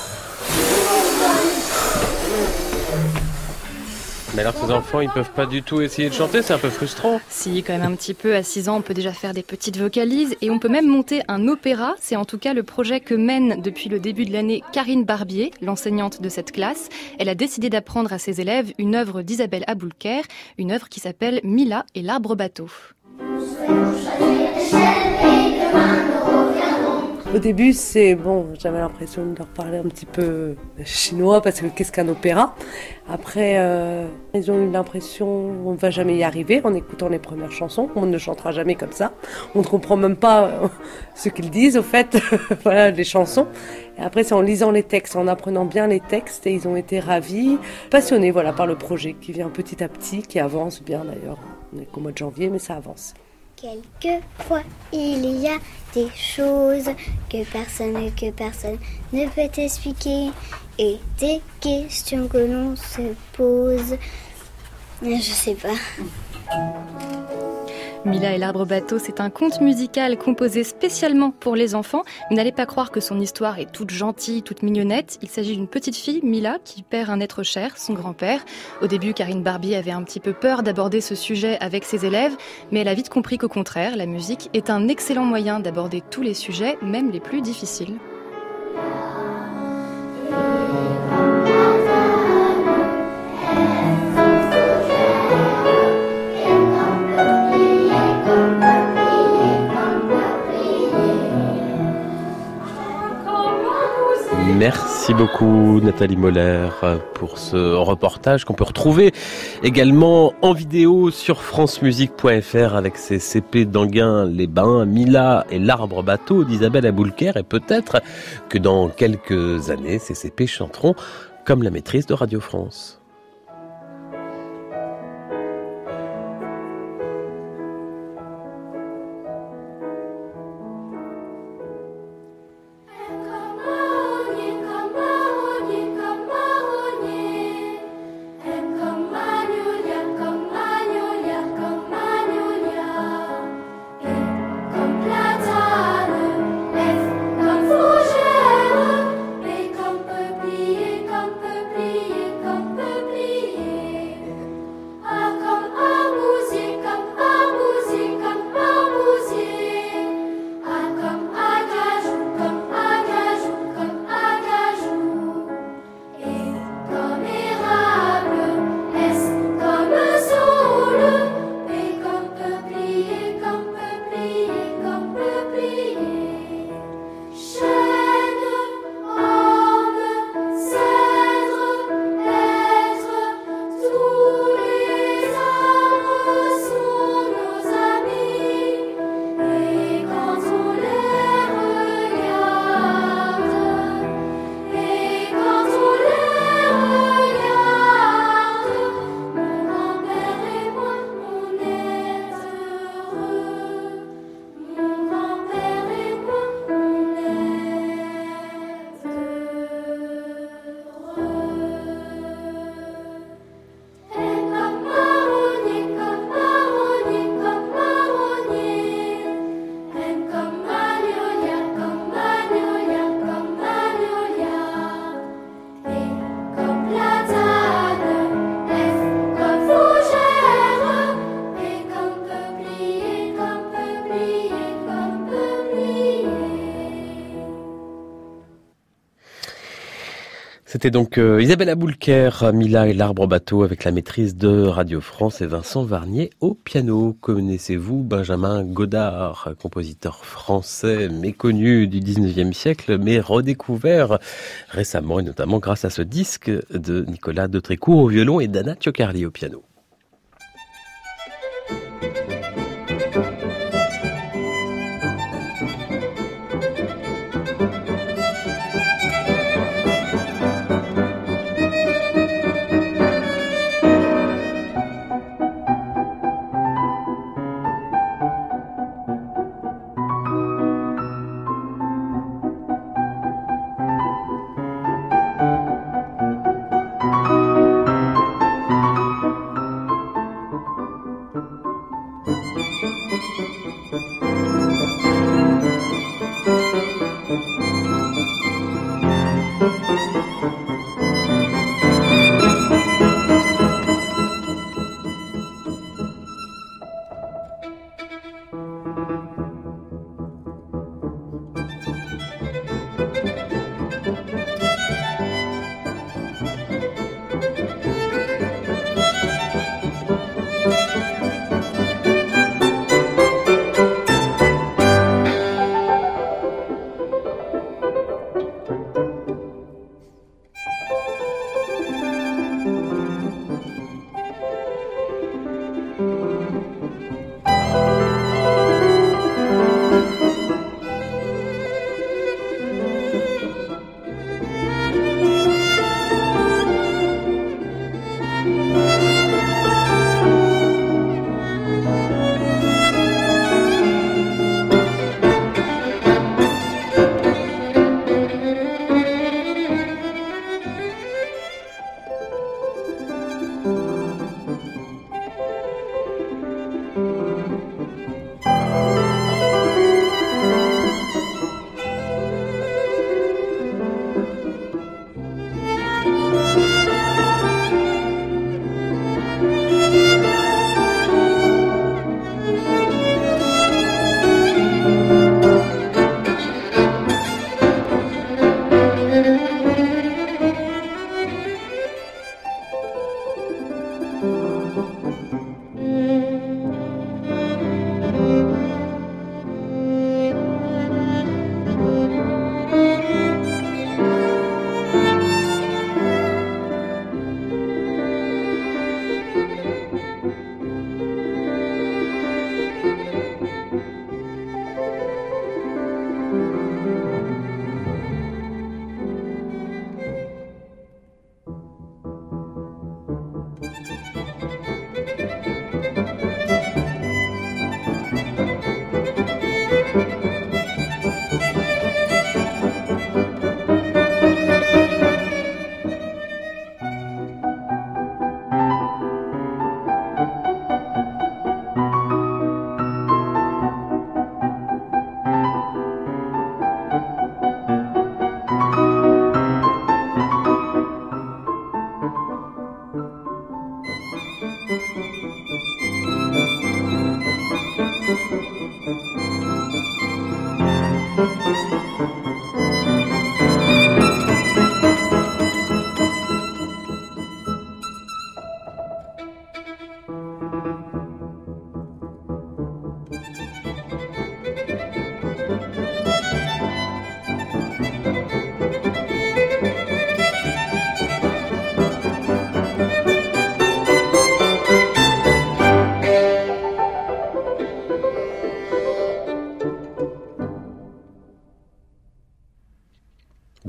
Mais alors ces enfants, ils peuvent pas du tout essayer de chanter, c'est un peu frustrant. Si, quand même un petit peu. À 6 ans, on peut déjà faire des petites vocalises et on peut même monter un opéra. C'est en tout cas le projet que mène depuis le début de l'année Karine Barbier, l'enseignante de cette classe. Elle a décidé d'apprendre à ses élèves une œuvre d'Isabelle Aboulker, une œuvre qui s'appelle Mila et l'arbre bateau. Au début, c'est bon, j'avais l'impression de leur parler un petit peu chinois parce que qu'est-ce qu'un opéra? Après, euh, ils ont eu l'impression on ne va jamais y arriver en écoutant les premières chansons. On ne chantera jamais comme ça. On ne comprend même pas euh, ce qu'ils disent au fait, voilà les chansons. Et après, c'est en lisant les textes, en apprenant bien les textes, et ils ont été ravis, passionnés, voilà, par le projet qui vient petit à petit, qui avance bien d'ailleurs. On est qu'au mois de janvier, mais ça avance. Quelquefois, il y a des choses que personne que personne ne peut expliquer et des questions que l'on se pose. Je sais pas. Mila et l'arbre bateau, c'est un conte musical composé spécialement pour les enfants. N'allez pas croire que son histoire est toute gentille, toute mignonnette. Il s'agit d'une petite fille, Mila, qui perd un être cher, son grand-père. Au début, Karine Barbie avait un petit peu peur d'aborder ce sujet avec ses élèves, mais elle a vite compris qu'au contraire, la musique est un excellent moyen d'aborder tous les sujets, même les plus difficiles. Merci beaucoup Nathalie Moller pour ce reportage qu'on peut retrouver également en vidéo sur francemusique.fr avec ses CP d'Anguin les Bains, Mila et l'arbre bateau d'Isabelle Aboulker et peut-être que dans quelques années ces CP chanteront comme la maîtrise de Radio France. C'était donc euh, Isabelle Aboulker, Mila et l'arbre bateau avec la maîtrise de Radio France et Vincent Varnier au piano. Connaissez-vous Benjamin Godard, compositeur français méconnu du 19e siècle mais redécouvert récemment et notamment grâce à ce disque de Nicolas de Trécourt au violon et d'Anna Cioccarli au piano?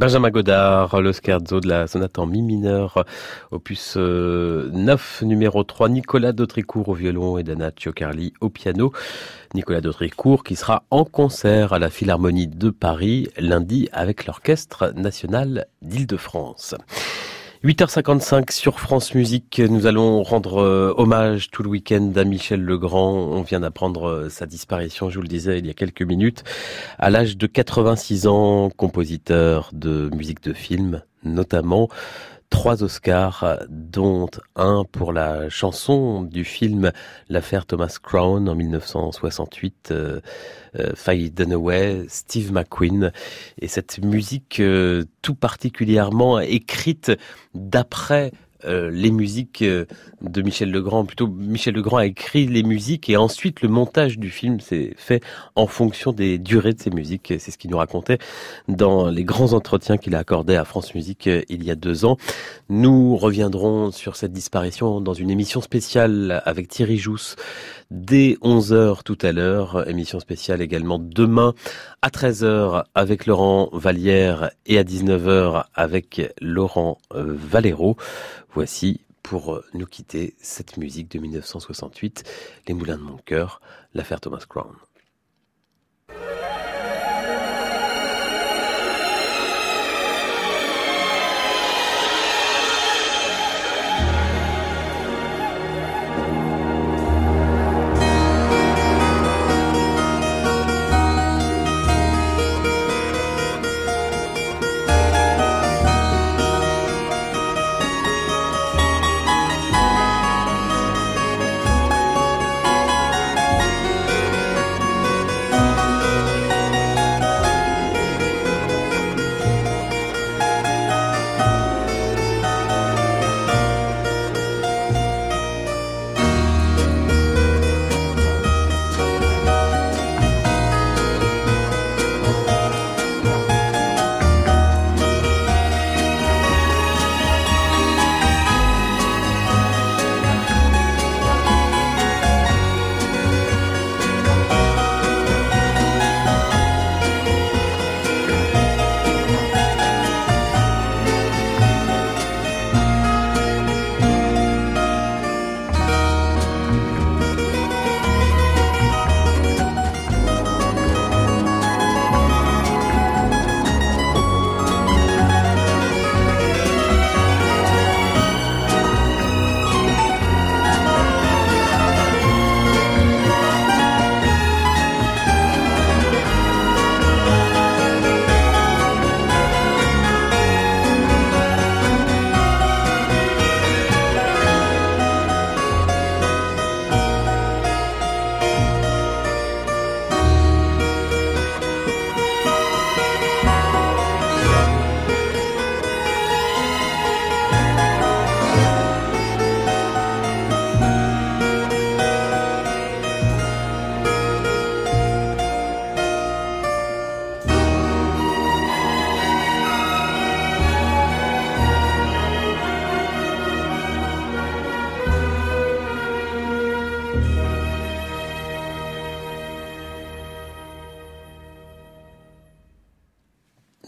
Benjamin Godard, le scherzo de la sonate en mi mineur, opus 9, euh, numéro 3, Nicolas Dautricourt au violon et Dana Cioccarli au piano. Nicolas Dautricourt qui sera en concert à la Philharmonie de Paris lundi avec l'Orchestre national d'Île-de-France. 8h55 sur France Musique, nous allons rendre euh, hommage tout le week-end à Michel Legrand. On vient d'apprendre euh, sa disparition, je vous le disais il y a quelques minutes, à l'âge de 86 ans, compositeur de musique de film notamment. Trois Oscars, dont un pour la chanson du film L'affaire Thomas Crown en 1968, euh, euh, Faye Dunaway, Steve McQueen, et cette musique euh, tout particulièrement écrite d'après euh, les musiques euh, de Michel Legrand. Plutôt, Michel Legrand a écrit les musiques et ensuite le montage du film s'est fait en fonction des durées de ces musiques. C'est ce qu'il nous racontait dans les grands entretiens qu'il a accordés à France Musique euh, il y a deux ans. Nous reviendrons sur cette disparition dans une émission spéciale avec Thierry Jousse dès 11h tout à l'heure. Émission spéciale également demain à 13h avec Laurent Vallière et à 19h avec Laurent Valero. Voici pour nous quitter cette musique de 1968, Les Moulins de mon cœur, l'affaire Thomas Crown.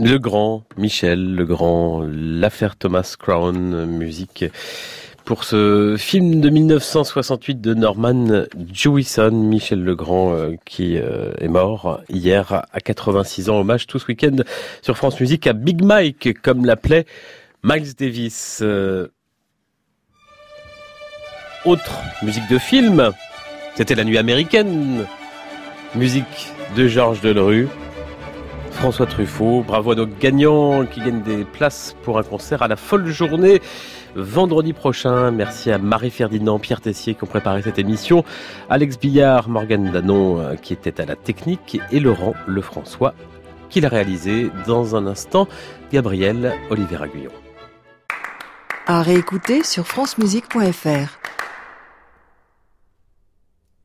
Le grand Michel, le grand l'affaire Thomas Crown, musique pour ce film de 1968 de Norman Jewison, Michel Legrand euh, qui euh, est mort hier à 86 ans. Hommage tout ce week-end sur France Musique à Big Mike, comme l'appelait Miles Davis. Euh, autre musique de film, c'était La Nuit américaine, musique de Georges Delerue. François Truffaut. Bravo à nos gagnants qui gagnent des places pour un concert à la folle journée vendredi prochain. Merci à Marie-Ferdinand, Pierre Tessier qui ont préparé cette émission, Alex Billard, Morgane Danon euh, qui était à la technique et Laurent Lefrançois qui l'a réalisé dans un instant. Gabriel Olivier Aguillon. À réécouter sur francemusique.fr.